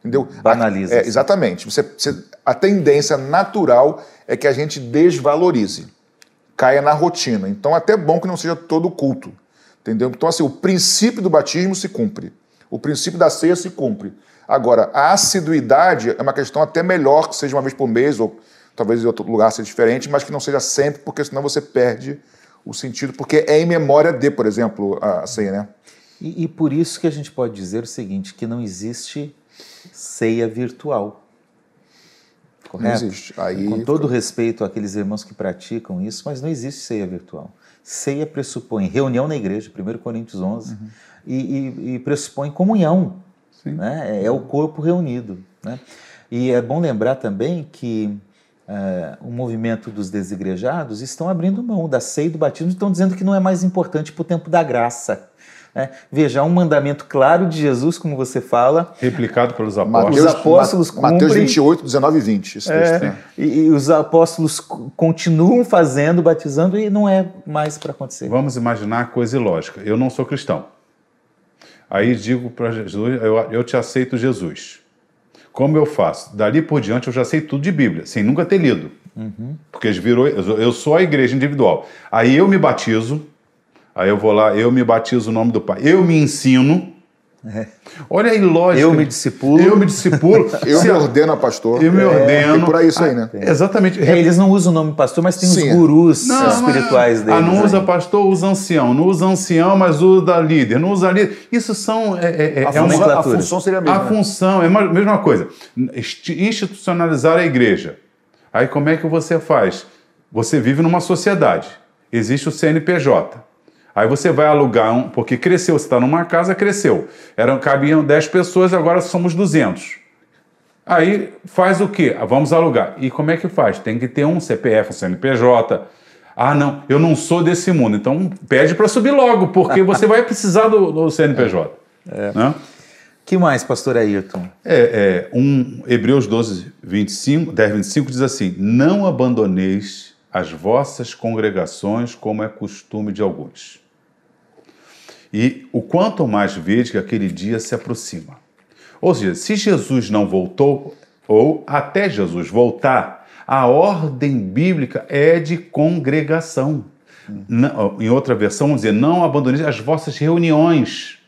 S3: Entendeu?
S1: Banaliza-se.
S3: É, exatamente. Você, você- a tendência natural é que a gente desvalorize, caia na rotina. Então, até bom que não seja todo culto. Entendeu? Então, assim, o princípio do batismo se cumpre. O princípio da ceia se cumpre. Agora, a assiduidade é uma questão até melhor que seja uma vez por mês, ou talvez em outro lugar seja diferente, mas que não seja sempre, porque senão você perde o sentido, porque é em memória de, por exemplo, a ceia, né?
S1: E, e por isso que a gente pode dizer o seguinte, que não existe ceia virtual. Correto?
S3: existe. Aí
S1: Com todo respeito àqueles irmãos que praticam isso, mas não existe ceia virtual. Ceia pressupõe reunião na igreja, 1 Coríntios 11, e, e- e pressupõe comunhão.
S2: Sim.
S1: Né? É, é o corpo reunido. Né? E é bom lembrar também que eh, o movimento dos desigrejados estão abrindo mão da ceia e do batismo, estão dizendo que não é mais importante para o tempo da graça. né? Veja, um mandamento claro de Jesus, como você fala,
S2: Replicado pelos
S1: Os
S2: apóstolos.
S1: apóstolos
S3: Ma- Mateus
S1: cumprem-
S3: 28, 19 e 20. Esse texto,
S1: É,
S3: né?
S1: e, e os apóstolos co- continuam fazendo, batizando, e não é mais para acontecer.
S2: Vamos imaginar a coisa ilógica. Eu não sou cristão. Aí digo para Jesus, eu, eu te aceito Jesus. Como eu faço? Dali por diante eu já sei tudo de Bíblia, sem nunca ter lido. Porque eles virou, eu sou a igreja individual. Aí eu me batizo, aí eu vou lá, eu me batizo o nome do Pai. Eu me ensino. Olha a ilógica.
S1: Eu me discipulo.
S2: Eu me discipulo.
S3: Eu me
S2: a-
S3: ordeno a pastor.
S2: Eu me ordeno.
S3: Tem por aí isso aí, né?
S2: Exatamente.
S1: É, eles não usam o nome pastor, mas tem
S3: Sim.
S1: os gurus
S2: Não,
S1: espirituais
S2: não,
S1: deles.
S2: Ah, não
S1: né?
S2: usa pastor, usa ancião. Não usa ancião, mas usa líder. Não usa líder. Isso são. É, é, é
S3: A,
S2: é
S3: função,
S2: uma,
S3: a função seria a
S2: a
S3: mesma. né?
S2: função, é a mesma coisa. Insti- Institucionalizar a igreja. Aí como é que você faz? Você vive numa sociedade. Existe o CNPJ. Aí você vai alugar um. Porque cresceu, você está numa casa, cresceu. Eram, cabiam 10 pessoas, agora somos 200. Aí faz o quê? Ah, Vamos alugar. E como é que faz? Tem que ter um CPF, um CNPJ. Ah, não, eu não sou desse mundo. Então pede para subir logo, porque você vai precisar do, do CNPJ. Né?
S1: que mais, pastor Ayrton?
S2: É, é, um, Hebreus 12, 25, 10, 25 diz assim: Não abandoneis as vossas congregações, como é costume de alguns. E o quanto mais vede que aquele dia se aproxima. Ou seja, se Jesus não voltou, ou até Jesus voltar, a ordem bíblica é de congregação. Em outra versão, vamos dizer, não abandoneis as vossas reuniões.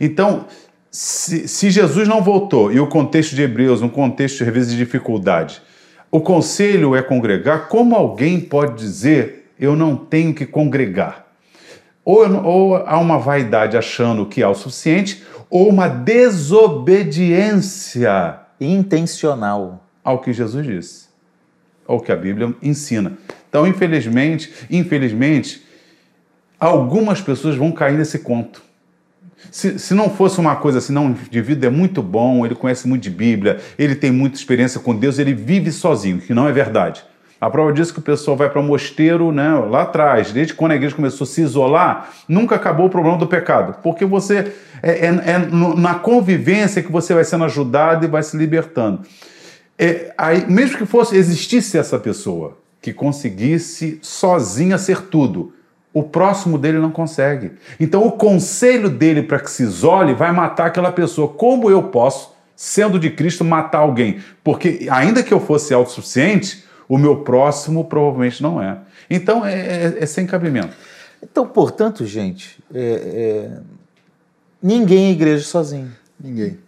S2: Então, se, se Jesus não voltou, e o contexto de Hebreus, um contexto, às vezes, de dificuldade, o conselho é congregar, como alguém pode dizer, eu não tenho que congregar? Ou, ou há uma vaidade achando que é o suficiente, ou uma desobediência
S1: intencional
S2: ao que Jesus disse, ao que a Bíblia ensina. Então, infelizmente, infelizmente, algumas pessoas vão cair nesse conto. Se, se não fosse uma coisa assim, não, o indivíduo é muito bom, ele conhece muito de Bíblia, ele tem muita experiência com Deus, ele vive sozinho, que não é verdade. A prova disso que o pessoal vai para o mosteiro né, lá atrás, desde quando a igreja começou a se isolar, nunca acabou o problema do pecado. Porque você é, é, é na convivência que você vai sendo ajudado e vai se libertando. É, aí, mesmo que fosse existisse essa pessoa que conseguisse sozinha ser tudo, o próximo dele não consegue. Então o conselho dele para que se isole vai matar aquela pessoa. Como eu posso, sendo de Cristo, matar alguém? Porque ainda que eu fosse autossuficiente, o meu próximo provavelmente não é. Então é, é, é sem cabimento.
S1: Então, portanto, gente, é, é ninguém é igreja sozinho.
S3: Ninguém.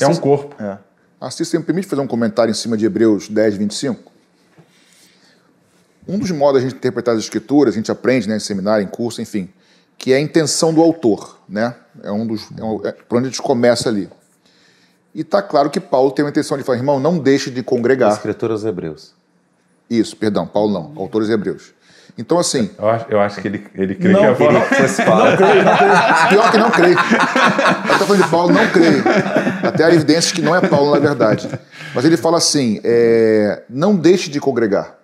S2: É um corpo.
S3: É. Assis, você me permite fazer um comentário em cima de Hebreus 10, 25? Um dos modos de a gente interpretar as escrituras, a gente aprende né, em seminário, em curso, enfim, que é a intenção do autor, né? É um dos. É, um, é por onde a gente começa ali. E está claro que Paulo tem uma intenção de falar, irmão, não deixe de congregar.
S1: Escritura aos Hebreus.
S3: Isso, perdão, Paulo não, autores hebreus. Então, assim.
S2: Eu acho, eu acho que ele, ele crê não, que é Paulo. Não,
S3: não creio, não creio. Pior que não creio. Até falando de Paulo, não creio. Até há evidências que não é Paulo, na verdade. Mas ele fala assim: é, não deixe de congregar.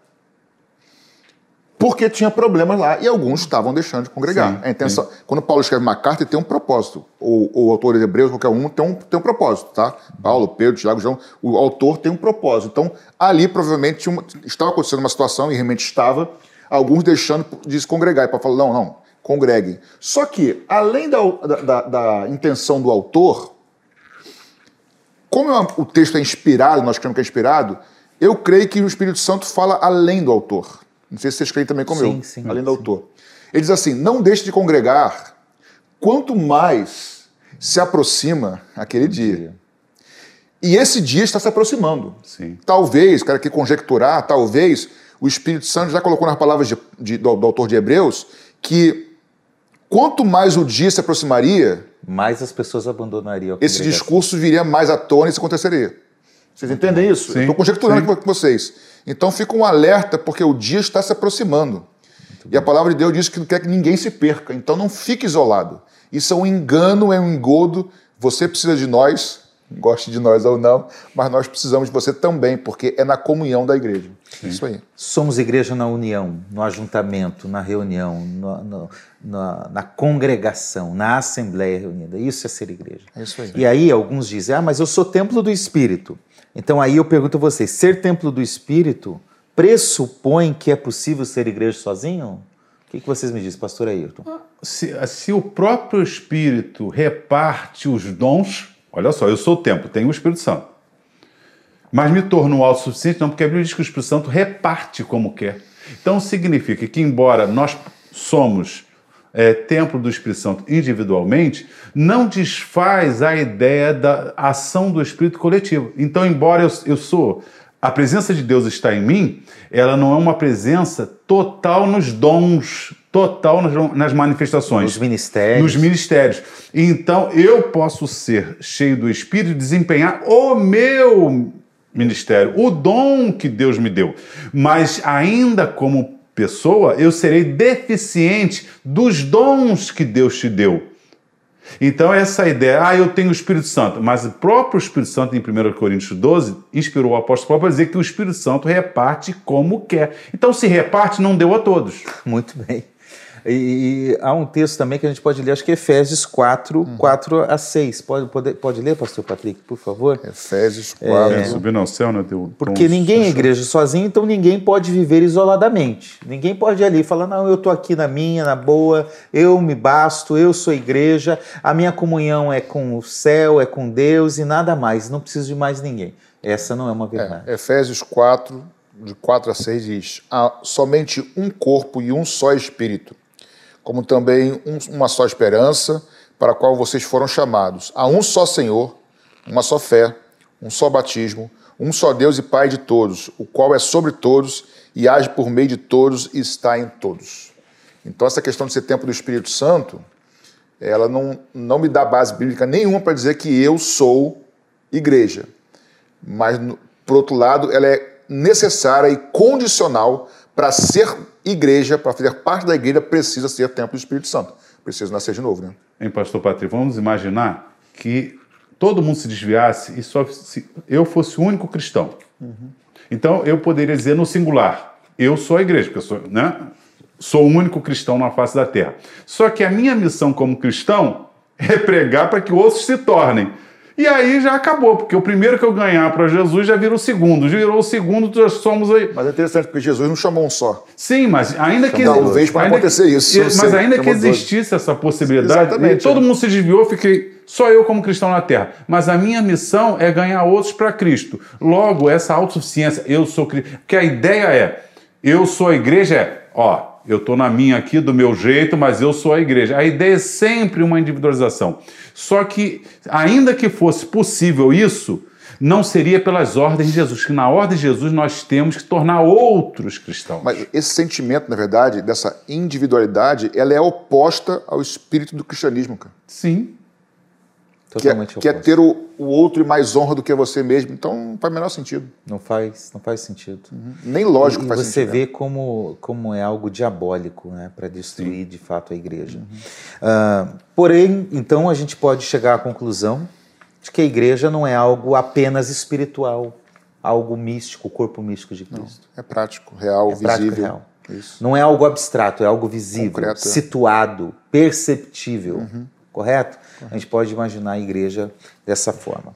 S3: Porque tinha problemas lá e alguns estavam deixando de congregar. Sim, a intenção, quando Paulo escreve uma carta, ele tem um propósito. O, o autor de Hebreus, qualquer um, tem um, tem um propósito, tá? Paulo, Pedro, Tiago, João, o autor tem um propósito. Então, ali provavelmente uma, estava acontecendo uma situação, e realmente estava, alguns deixando de se congregar. E Paulo falou: não, não, congreguem. Só que, além da, da, da intenção do autor, como é o texto é inspirado, nós cremos que é inspirado, eu creio que o Espírito Santo fala além do autor. Não sei se vocês creem também como sim, eu, sim, além do autor. Ele diz assim: não deixe de congregar, quanto mais se aproxima aquele dia. E esse dia está se aproximando.
S2: Sim.
S3: Talvez, quero aqui conjecturar, talvez o Espírito Santo já colocou nas palavras de, de, do, do autor de Hebreus que quanto mais o dia se aproximaria,
S1: mais as pessoas abandonariam.
S3: Esse discurso viria mais à tona e isso aconteceria. Vocês entendem isso? Estou conjecturando sim. com vocês. Então fica um alerta, porque o dia está se aproximando. E a palavra de Deus diz que não quer que ninguém se perca. Então não fique isolado. Isso é um engano, é um engodo. Você precisa de nós, goste de nós ou não, mas nós precisamos de você também, porque é na comunhão da igreja. Sim. Isso aí.
S1: Somos igreja na união, no ajuntamento, na reunião, no, no, na, na, congregação, na assembleia reunida. Isso é ser igreja.
S3: É isso aí.
S1: E aí alguns dizem, ah, mas eu sou templo do Espírito. Então aí eu pergunto a vocês: ser templo do Espírito pressupõe que é possível ser igreja sozinho? O que, que vocês me dizem, pastor Ayrton?
S2: Se, se, o próprio Espírito reparte os dons, olha só, eu sou o templo, tenho o Espírito Santo. Mas me torno autossuficiente? Não, porque a Bíblia diz que o Espírito Santo reparte como quer. Então significa que, embora nós somos é, templo do Espírito Santo individualmente, não desfaz a ideia da ação do Espírito coletivo. Então, embora eu, eu sou, a presença de Deus está em mim, ela não é uma presença total nos dons, total nas, manifestações.
S1: Nos ministérios.
S2: Nos ministérios. Então, eu posso ser cheio do Espírito e desempenhar o meu ministério, o dom que Deus me deu. Mas ainda como pessoa, eu serei deficiente dos dons que Deus te deu. Então, essa ideia, ah, eu tenho o Espírito Santo, mas o próprio Espírito Santo, em 1 Coríntios 12, inspirou o apóstolo Paulo para dizer que o Espírito Santo reparte como quer. Então, se reparte, não deu a todos.
S1: Muito bem. E, e, há um texto também que a gente pode ler, acho que é Efésios 4, uhum. 4 a 6. Pode, pode, pode ler, pastor Patrick, por favor?
S3: Efésios 4.
S2: É, subir ao céu, né? Deu
S1: porque ninguém é igreja sozinho, então ninguém pode viver isoladamente. Ninguém pode ir ali e falar, não, eu estou aqui na minha, na boa, eu me basto, eu sou igreja, a minha comunhão é com o céu, é com Deus e nada mais, não preciso de mais ninguém. Essa não é uma verdade.
S3: É, Efésios 4, de 4 a 6 diz: há somente um corpo e um só espírito como também um, uma só esperança para a qual vocês foram chamados. Há um só Senhor, uma só fé, um só batismo, um só Deus e Pai de todos, o qual é sobre todos e age por meio de todos e está em todos. Então, essa questão de ser templo do Espírito Santo, ela não, não me dá base bíblica nenhuma para dizer que eu sou igreja. Mas, por outro lado, ela é necessária e condicional para ser igreja, para fazer parte da igreja, precisa ser templo do Espírito Santo. Precisa nascer de novo, né?
S2: Hein, pastor Patrício, vamos imaginar que todo mundo se desviasse e só se eu fosse o único cristão. Uhum. Então eu poderia dizer no singular: eu sou a igreja, porque eu sou, né? sou o único cristão na face da terra. Só que a minha missão como cristão é pregar para que outros se tornem. E aí já acabou, porque o primeiro que eu ganhar para Jesus já virou o segundo. Virou o segundo, nós somos aí.
S3: Mas é interessante, porque Jesus não chamou um só.
S2: Sim, mas ainda que.
S3: Talvez para acontecer isso.
S2: Mas ainda que existisse essa possibilidade, Exatamente, todo é. mundo se desviou, fiquei só eu como cristão na terra. Mas a minha missão é ganhar outros para Cristo. Logo, essa autossuficiência, eu sou Cristo. Porque a ideia é, eu sou a igreja, é, ó, eu estou na minha aqui, do meu jeito, mas eu sou a igreja. A ideia é sempre uma individualização. Só que, ainda que fosse possível isso, não seria pelas ordens de Jesus, que na ordem de Jesus nós temos que tornar outros cristãos.
S3: Mas esse sentimento, na verdade, dessa individualidade, ela é oposta ao espírito do cristianismo, cara.
S2: Sim.
S3: Totalmente que é, que é ter o, o, outro e mais honra do que você mesmo. Então não faz o menor sentido.
S1: Não faz, não faz sentido.
S3: Uhum. Nem lógico
S1: e,
S3: faz
S1: você
S3: sentido.
S1: Você vê como, como é algo diabólico né, para destruir Sim. de fato a igreja. Uhum. Uh, porém, então a gente pode chegar à conclusão de que a igreja não é algo apenas espiritual, algo místico, o corpo místico de Cristo.
S3: Não, é prático, real, é visível. Prático, real.
S1: Isso. Não é algo abstrato, é algo visível, Concreto, é. situado, perceptível. Uhum correto? A gente pode imaginar a igreja dessa forma.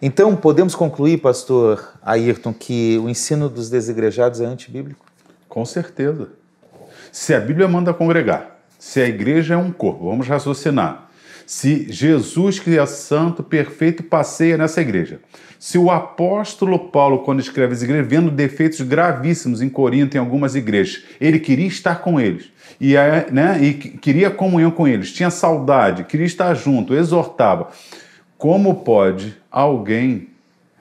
S1: Então, podemos concluir, pastor Ayrton, que o ensino dos desigrejados é antibíblico?
S2: Com certeza. Se a Bíblia manda congregar, se a igreja é um corpo, vamos raciocinar. Se Jesus, que é santo, perfeito, passeia nessa igreja. Se o apóstolo Paulo, quando escreve as igrejas, vendo defeitos gravíssimos em Corinto, em algumas igrejas, ele queria estar com eles e, né, e queria comunhão com eles, tinha saudade, queria estar junto, exortava. Como pode alguém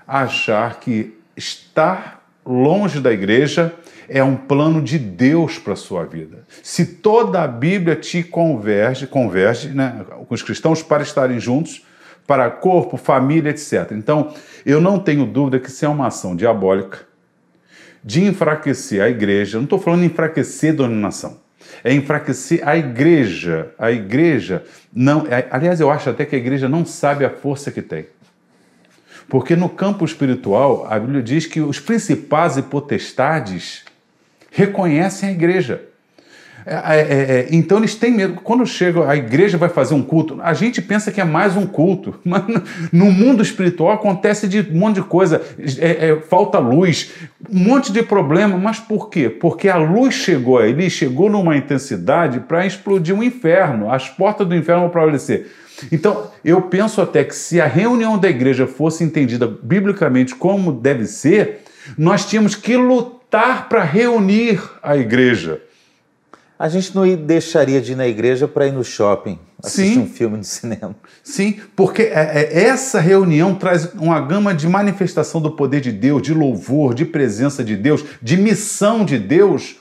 S2: achar que estar longe da igreja é um plano de Deus para a sua vida? Se toda a Bíblia te converge, converge né, com os cristãos para estarem juntos, para corpo, família, etc. Então, eu não tenho dúvida que isso é uma ação diabólica de enfraquecer a igreja. Não estou falando enfraquecer a dominação é enfraquecer a igreja. A igreja não. É, aliás, eu acho até que a igreja não sabe a força que tem. Porque no campo espiritual, a Bíblia diz que os principais e potestades reconhecem a igreja. É, é, é, então eles têm medo. Quando chega a igreja vai fazer um culto, a gente pensa que é mais um culto, mas no mundo espiritual acontece de um monte de coisa. É, é, falta luz, um monte de problema. Mas por quê? Porque a luz chegou ali, chegou numa intensidade para explodir o um inferno. As portas do inferno vão prevalecer. Então, eu penso até que se a reunião da igreja fosse entendida biblicamente como deve ser, nós tínhamos que lutar para reunir a igreja.
S1: A gente não deixaria de ir na igreja para ir no shopping, assistir Sim. um filme no cinema.
S2: Sim, porque é, é, essa reunião traz uma gama de manifestação do poder de Deus, de louvor, de presença de Deus, de missão de Deus,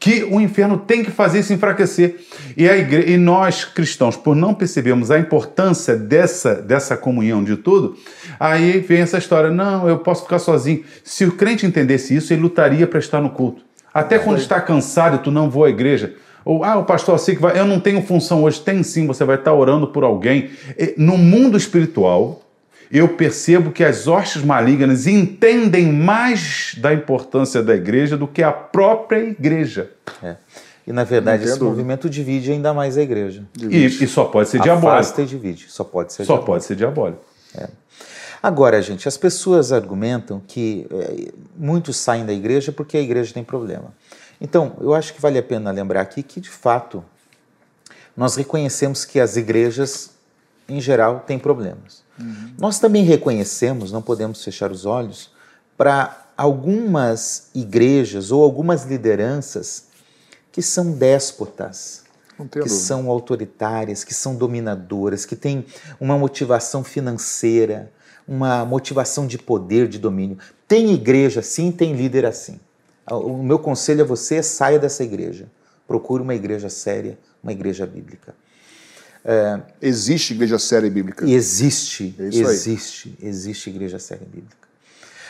S2: que o inferno tem que fazer se enfraquecer. E, igreja, e nós, cristãos, por não percebermos a importância dessa, dessa comunhão de tudo, aí vem essa história: não, eu posso ficar sozinho. Se o crente entendesse isso, ele lutaria para estar no culto. Até quando está cansado, tu não vou à igreja. Ou, ah, o pastor assim que vai, eu não tenho função hoje. Tem sim, você vai estar orando por alguém. No mundo espiritual, eu percebo que as hostes malignas entendem mais da importância da igreja do que a própria igreja.
S1: É. E na verdade esse movimento divide ainda mais a igreja.
S2: E, e, só pode ser diabólico.
S1: Afasta e divide, só pode ser
S2: Só diabólico. pode ser diabólico.
S1: É. Agora, gente, as pessoas argumentam que é, muitos saem da igreja porque a igreja tem problema. Então, eu acho que vale a pena lembrar aqui que, de fato, nós reconhecemos que as igrejas, em geral, têm problemas. Uhum. Nós também reconhecemos, não podemos fechar os olhos, para algumas igrejas ou algumas lideranças que são déspotas, que são autoritárias, que são dominadoras, que têm uma motivação financeira, uma motivação de poder, de domínio. Tem igreja assim, tem líder assim. O meu conselho a você é saia dessa igreja. procure uma igreja séria, uma igreja bíblica.
S3: É, existe igreja séria bíblica?
S1: E existe, é existe, existe igreja séria bíblica.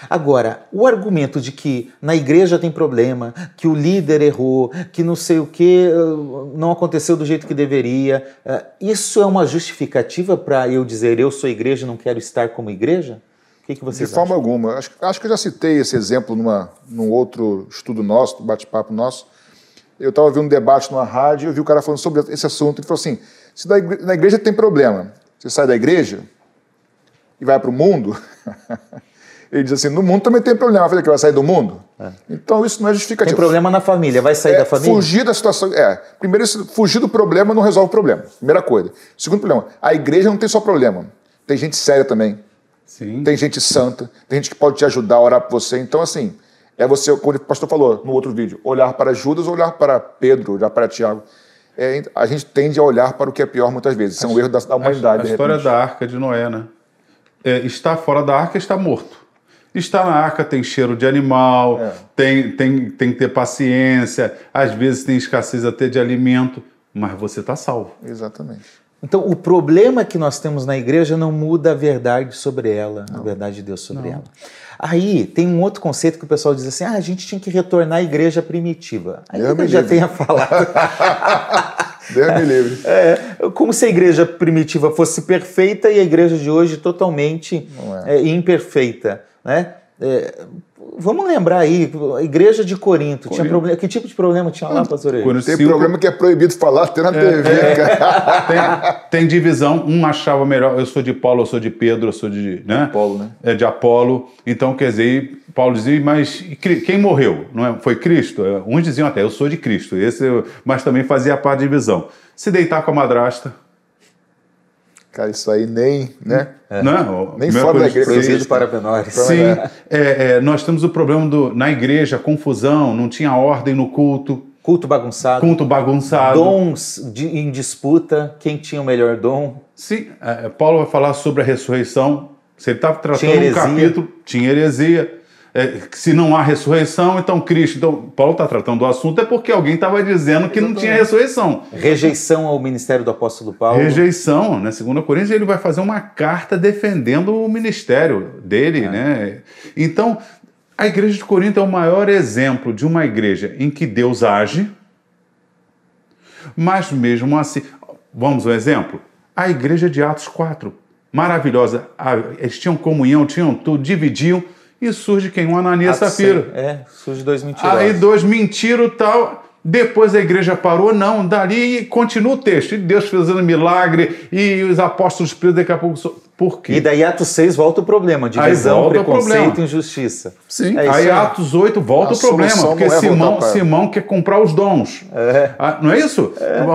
S1: Agora, o argumento de que na igreja tem problema, que o líder errou, que não sei o que uh, não aconteceu do jeito que deveria, uh, isso é uma justificativa para eu dizer eu sou igreja e não quero estar como igreja? O que, que vocês
S3: De forma alguma. Acho, acho, que eu já citei esse exemplo numa, num outro estudo nosso, bate-papo nosso. Eu estava vendo um debate numa rádio e eu vi o cara falando sobre esse assunto. Ele falou assim: se na igreja tem problema, você sai da igreja e vai para o mundo. Ele diz assim: no mundo também tem problema. Vai que vai sair do mundo? É. Então isso não é justificativo.
S1: Tem problema na família, vai sair
S3: é,
S1: da família?
S3: Fugir da situação. É, primeiro, fugir do problema não resolve o problema. Primeira coisa. Segundo problema: a igreja não tem só problema. Tem gente séria também. Sim. Tem gente santa, tem gente que pode te ajudar a orar por você. Então, assim, é você, como o pastor falou no outro vídeo, olhar para Judas, olhar para Pedro, olhar para Tiago. É, a gente tende a olhar para o que é pior muitas vezes. Isso é um erro da, da humanidade.
S2: A, a história da arca de Noé, né? É, está fora da arca está morto. Está na arca tem cheiro de animal, é. tem, tem, tem que ter paciência, às vezes tem escassez até de alimento, mas você está salvo.
S3: Exatamente.
S1: Então, o problema que nós temos na igreja não muda a verdade sobre ela, não. a verdade de Deus sobre não. ela. Aí tem um outro conceito que o pessoal diz assim: ah, a gente tinha que retornar à igreja primitiva. Aí eu já tenha falado.
S3: Deus me livre.
S1: É, como se a igreja primitiva fosse perfeita e a igreja de hoje totalmente é. É, imperfeita. Né? É, vamos lembrar aí, a igreja de Corinto, Corinto. tinha problema, que tipo de problema tinha lá, pastor
S3: Corinto, Tem problema que é proibido falar até na é, TV, é,
S2: tem, tem, divisão, um achava melhor, eu sou de Paulo, eu sou de Pedro, eu sou de, né?
S3: Apolo, né?
S2: É de Apolo. Então, quer dizer, Paulo dizia, mas quem morreu? Não é? Foi Cristo? É, uns diziam até, eu sou de Cristo, esse, mas também fazia parte da divisão. Se deitar com a madrasta,
S3: Cara, isso aí nem, né?
S2: É. Não,
S3: nem fora da igreja.
S1: Proibido para menores.
S2: Sim, é, é, nós temos o problema do, na igreja, confusão, não tinha ordem no culto.
S1: Culto bagunçado.
S2: Culto bagunçado.
S1: Dons de, em disputa, quem tinha o melhor dom.
S2: Sim, é, Paulo vai falar sobre a ressurreição. Se ele estava tratando um capítulo, tinha heresia é, se não há ressurreição, então Cristo. Então, Paulo está tratando do assunto é porque alguém estava dizendo que não tinha ressurreição.
S1: Rejeição ao ministério do apóstolo Paulo.
S2: Rejeição, né? Segundo Coríntios, ele vai fazer uma carta defendendo o ministério dele, é. né? Então, a igreja de Corinto é o maior exemplo de uma igreja em que Deus age, mas mesmo assim, vamos um exemplo? A igreja de Atos 4, maravilhosa. Eles tinham comunhão, tinham tudo, dividiam e surge quem? Um Ananias Safira.
S1: É, surge dois mentirosos.
S2: Aí dois mentiram tal. Depois a igreja parou, não, dali continua o texto. E Deus fazendo milagre, e os apóstolos presos daqui a pouco. Por quê?
S1: E daí Atos 6 volta o problema: divisão, preconceito e injustiça.
S2: Sim, é aí, aí Atos 8 volta a o problema, porque é Simão, Simão quer comprar os dons. É. Ah, não é isso? É.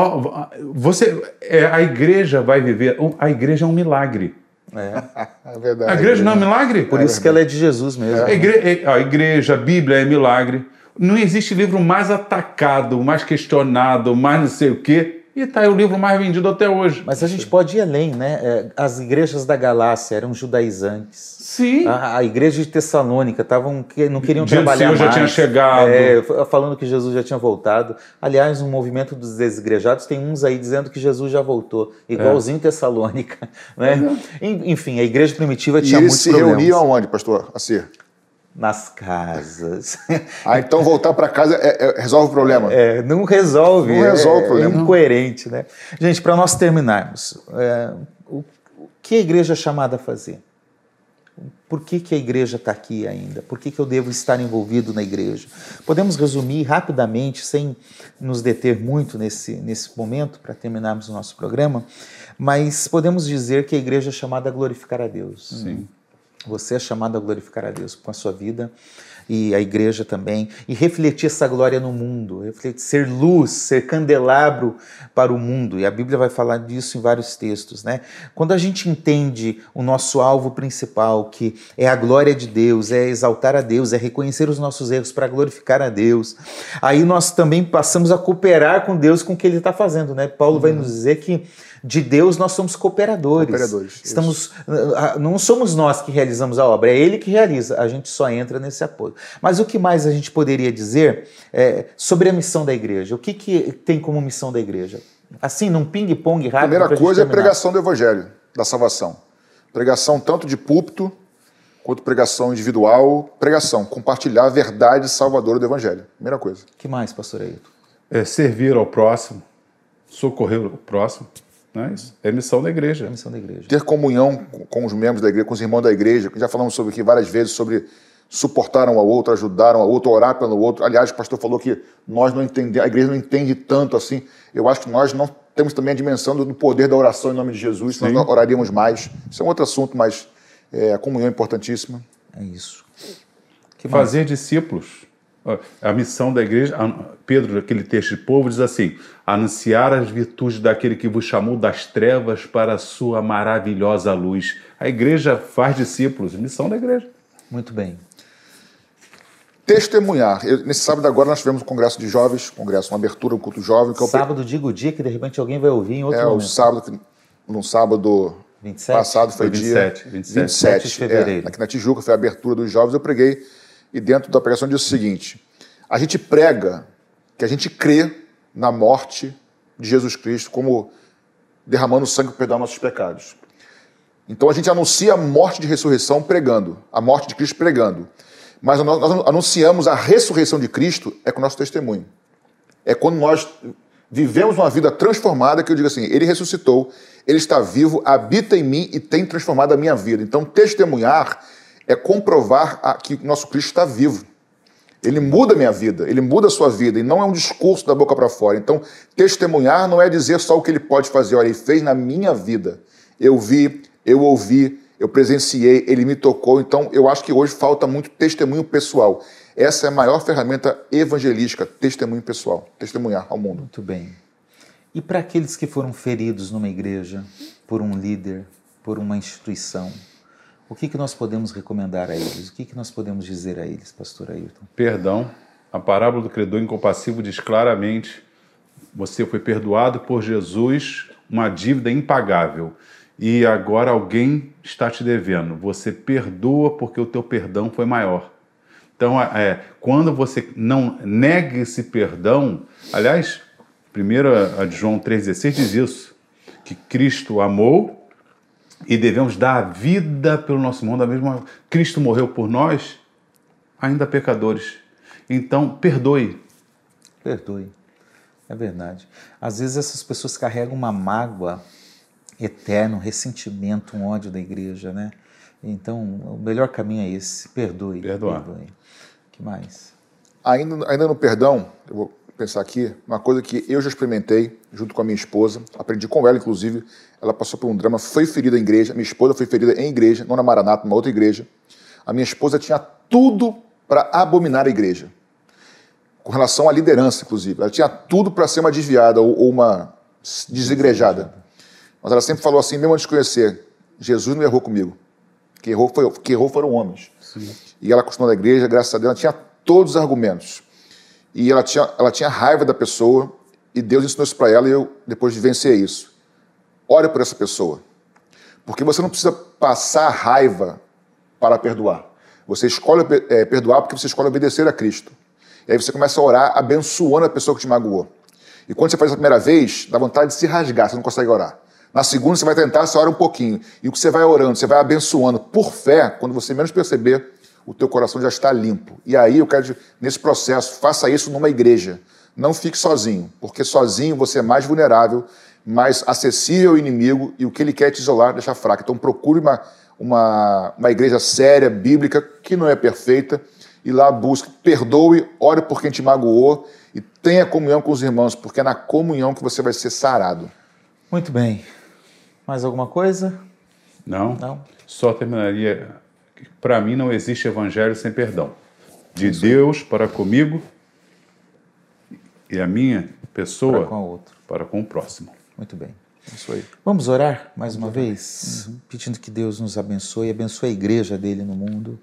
S2: Você, é, a igreja vai viver. A igreja é um milagre.
S3: É. é verdade.
S2: A igreja não é milagre?
S1: Por é isso que ela é de Jesus mesmo.
S2: A igreja, a igreja, a Bíblia é milagre. Não existe livro mais atacado, mais questionado, mais não sei o quê. E está aí o livro mais vendido até hoje.
S1: Mas a gente pode ir além, né? É, as igrejas da Galácia eram judaizantes.
S2: Sim.
S1: A, a igreja de Tessalônica tavam, não queriam Dia trabalhar
S2: mais. já tinha chegado.
S1: É, falando que Jesus já tinha voltado. Aliás, no movimento dos desigrejados tem uns aí dizendo que Jesus já voltou, igualzinho é. Tessalônica. Né? É. Enfim, a igreja primitiva tinha e muitos
S3: problemas. E eles se reuniam aonde, pastor Acir?
S1: Nas casas.
S3: Ah, então voltar para casa é, é, resolve o problema?
S1: É, não resolve.
S3: Não resolve o
S1: é,
S3: problema.
S1: É incoerente, né? Gente, para nós terminarmos, é, o, o, que a igreja é chamada a fazer? Por que, que a igreja está aqui ainda? Por que, que eu devo estar envolvido na igreja? Podemos resumir rapidamente, sem nos deter muito nesse, nesse momento, para terminarmos o nosso programa, mas podemos dizer que a igreja é chamada a glorificar a Deus.
S2: Sim.
S1: Você é chamado a glorificar a Deus com a sua vida e a igreja também, e refletir essa glória no mundo, refletir, ser luz, ser candelabro para o mundo. E a Bíblia vai falar disso em vários textos, né? Quando a gente entende o nosso alvo principal, que é a glória de Deus, é exaltar a Deus, é reconhecer os nossos erros para glorificar a Deus, aí nós também passamos a cooperar com Deus com o que Ele está fazendo, né? Paulo uhum. vai nos dizer que de Deus nós somos cooperadores.
S3: Cooperadores,
S1: Estamos, ah, não somos nós que realizamos a obra, é Ele que realiza. A gente só entra nesse apoio. Mas o que mais a gente poderia dizer é, sobre a missão da igreja? O que, que tem como missão da igreja? Assim, num ping-pong rápido.
S3: Primeira
S1: pra gente
S3: coisa é a pregação do evangelho, da salvação. Pregação tanto de púlpito quanto pregação individual. Pregação, compartilhar a verdade salvadora do evangelho. Primeira coisa.
S1: O que mais, pastor Ailton?
S2: É servir ao próximo, socorrer o próximo. Né? Isso é missão da
S1: A
S2: igreja.
S1: missão da igreja.
S3: Ter comunhão com- os membros da igreja, com os irmãos da igreja. que Já falamos sobre aqui várias vezes sobre suportar um ao outro, ajudar um ao outro, orar pelo outro. Aliás, o pastor falou que nós não entendemos, a igreja não entende tanto assim. Eu acho que nós não temos também a dimensão do poder da oração em nome de Jesus, senão nós oraríamos mais. Isso é um outro assunto, mas é, a comunhão é importantíssima.
S1: É isso. Que mais?
S2: Fazer discípulos. A missão da igreja, Pedro, aquele texto de povo, diz assim: anunciar as virtudes daquele que vos chamou das trevas para a sua maravilhosa luz. A igreja faz discípulos, missão da igreja.
S1: Muito bem.
S3: Testemunhar. Eu- nesse sábado agora nós tivemos um congresso de jovens, congresso, uma abertura, um culto jovem, que eu
S1: Sábado, diga o dia que de repente alguém vai ouvir em outro
S3: É, o
S1: momento.
S3: sábado, que- no sábado
S1: 27?
S3: passado foi,
S2: Foi
S3: dia
S2: 27, 27.
S3: 27
S1: de fevereiro.
S3: É, aqui na Tijuca foi a abertura dos jovens, eu preguei e dentro da pregação disse o seguinte: a gente prega que a gente crê na morte de Jesus Cristo como derramando sangue para perdoar nossos pecados. Então a gente anuncia a morte de ressurreição pregando, a morte de Cristo pregando. Mas nós anunciamos a ressurreição de Cristo é com o nosso testemunho é quando nós vivemos uma vida transformada que eu digo assim, ele ressuscitou, ele está vivo, habita em mim e tem transformado a minha vida. Então, testemunhar é comprovar que o nosso Cristo está vivo. Ele muda a minha vida, ele muda a sua vida, e não é um discurso da boca para fora. Então, testemunhar não é dizer só o que ele pode fazer, olha, ele fez na minha vida. Eu vi, eu ouvi, eu presenciei, ele me tocou. Então, eu acho que hoje falta muito testemunho pessoal. Essa é a maior ferramenta evangelística, testemunho pessoal, testemunhar ao mundo.
S1: Muito bem. E para aqueles que foram feridos numa igreja, por um líder, por uma instituição, o que, que nós podemos recomendar a eles? O que, que nós podemos dizer a eles, pastor Ailton?
S2: Perdão. A parábola do credor incompassivo diz claramente: você foi perdoado por Jesus, uma dívida impagável. E agora alguém está te devendo. Você perdoa porque o teu perdão foi maior. Então, é, quando você não nega esse perdão, aliás, 1 a João 3,16 diz isso, que Cristo amou e devemos dar a vida pelo nosso irmão da mesma Cristo morreu por nós, ainda pecadores. Então, perdoe.
S1: Perdoe. É verdade. Às vezes essas pessoas carregam uma mágoa eterna, um ressentimento, um ódio da igreja, né? Então, o melhor caminho é esse, perdoe.
S2: Perdoar.
S1: Perdoe. que mais?
S3: Ainda, ainda no perdão, eu vou pensar aqui, uma coisa que eu já experimentei junto com a minha esposa, aprendi com ela, inclusive, ela passou por um drama, foi ferida em igreja, minha esposa foi ferida em igreja, não na Maranata, numa outra igreja. A minha esposa tinha tudo para abominar a igreja, com relação à liderança, inclusive. Ela tinha tudo para ser uma desviada ou, ou uma desigrejada. Mas ela sempre falou assim, mesmo antes de conhecer, Jesus não errou comigo. Quem errou, foi, quem errou foram homens. E ela costumou da igreja, graças a Deus, ela tinha todos os argumentos. E ela tinha, ela tinha raiva da pessoa, e Deus ensinou isso para ela, e eu, depois de vencer isso, ore por essa pessoa. Porque você não precisa passar raiva para perdoar. Você escolhe é, perdoar porque você escolhe obedecer a Cristo. E aí você começa a orar abençoando a pessoa que te magoou. E quando você faz a primeira vez, dá vontade de se rasgar, você não consegue orar. Na segunda, você vai tentar, você ora um pouquinho. E o que você vai orando, você vai abençoando por fé, quando você menos perceber, o teu coração já está limpo. E aí eu quero, nesse processo, faça isso numa igreja. Não fique sozinho, porque sozinho você é mais vulnerável, mais acessível ao inimigo, e o que ele quer é te isolar, deixar fraco. Então procure uma, uma, uma igreja séria, bíblica, que não é perfeita, e lá busque, perdoe, ore por quem te magoou, e tenha comunhão com os irmãos, porque é na comunhão que você vai ser sarado.
S1: Muito bem. Mais alguma coisa?
S2: Não?
S1: Não?
S2: Só terminaria. Para mim, não existe evangelho sem perdão. De Deus para comigo e a minha pessoa
S1: Para com a outra.
S2: para com o próximo.
S1: Muito bem.
S3: Isso aí.
S1: Vamos orar mais uma vez, pedindo que Deus nos abençoe, abençoe a igreja dele no mundo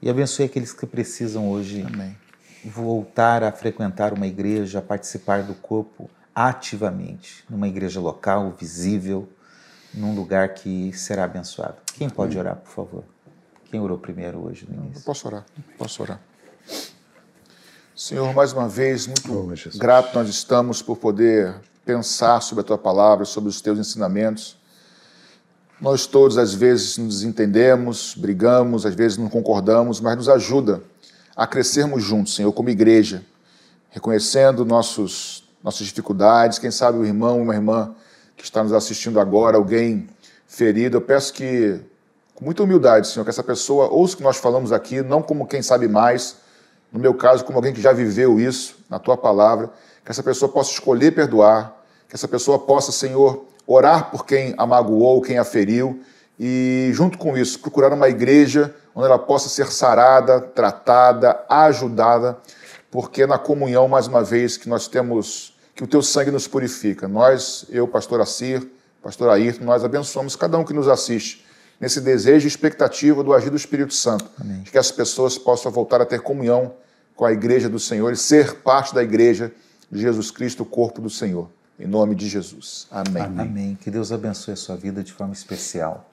S1: e abençoe aqueles que precisam hoje
S3: Amém.
S1: voltar a frequentar uma igreja, a participar do corpo ativamente numa igreja local, visível, num lugar que será abençoado. Quem pode orar, por favor? Quem orou primeiro hoje no início?
S3: Eu posso orar, posso orar. Senhor, mais uma vez, muito
S2: Oh,
S3: grato nós estamos por poder pensar sobre a tua palavra, sobre os teus ensinamentos. Nós todos, às vezes, nos desentendemos, brigamos, às vezes não concordamos, mas nos ajuda a crescermos juntos, Senhor, como igreja, reconhecendo nossos, nossas dificuldades. Quem sabe o irmão, uma irmã que está nos assistindo agora, alguém ferido, eu peço que, com muita humildade, Senhor, que essa pessoa ouça o que nós falamos aqui, não como quem sabe mais, no meu caso, como alguém que já viveu isso na tua palavra, que essa pessoa possa escolher perdoar, que essa pessoa possa, Senhor, orar por quem a magoou, quem a feriu, e, junto com isso, procurar uma igreja onde ela possa ser sarada, tratada, ajudada, porque é na comunhão, mais uma vez, que nós temos, que o teu sangue nos purifica. Nós, eu, pastor Assir, pastor Ayrton, nós abençoamos cada um que nos assiste nesse desejo e expectativa do agir do Espírito Santo,
S1: Amém.
S3: de que as pessoas possam voltar a ter comunhão com a igreja do Senhor e ser parte da igreja de Jesus Cristo, o corpo do Senhor. Em nome de Jesus. Amém.
S1: Amém. Que Deus abençoe a sua vida de forma especial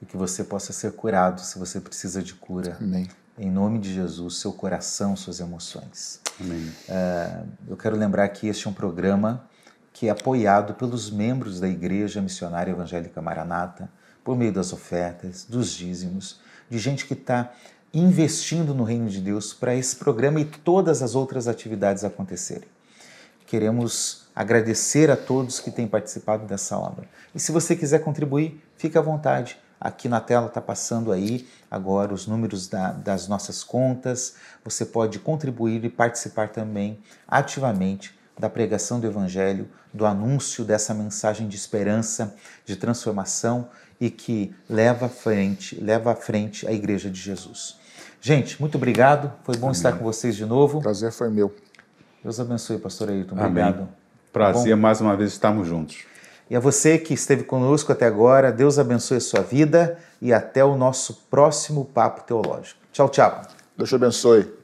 S1: e que você possa ser curado se você precisa de cura.
S3: Amém.
S1: Em nome de Jesus, seu coração, suas emoções.
S2: Amém.
S1: É, eu quero lembrar que este é um programa que é apoiado pelos membros da Igreja Missionária Evangélica Maranata, por meio das ofertas, dos dízimos, de gente que está investindo no reino de Deus para esse programa e todas as outras atividades acontecerem. Queremos agradecer a todos que têm participado dessa obra. E se você quiser contribuir, fique à vontade. Aqui na tela está passando aí agora os números da, das nossas contas. Você pode contribuir e participar também ativamente da pregação do Evangelho, do anúncio dessa mensagem de esperança, de transformação e que leva à frente, leva à frente a Igreja de Jesus. Gente, muito obrigado. Foi bom estar com vocês de novo.
S3: Prazer foi meu.
S1: Deus abençoe, pastor Ayrton. Obrigado.
S2: Amém. Prazer mais uma vez estarmos juntos.
S1: E a você que esteve conosco até agora, Deus abençoe a sua vida e até o nosso próximo Papo Teológico. Tchau, tchau.
S3: Deus te abençoe.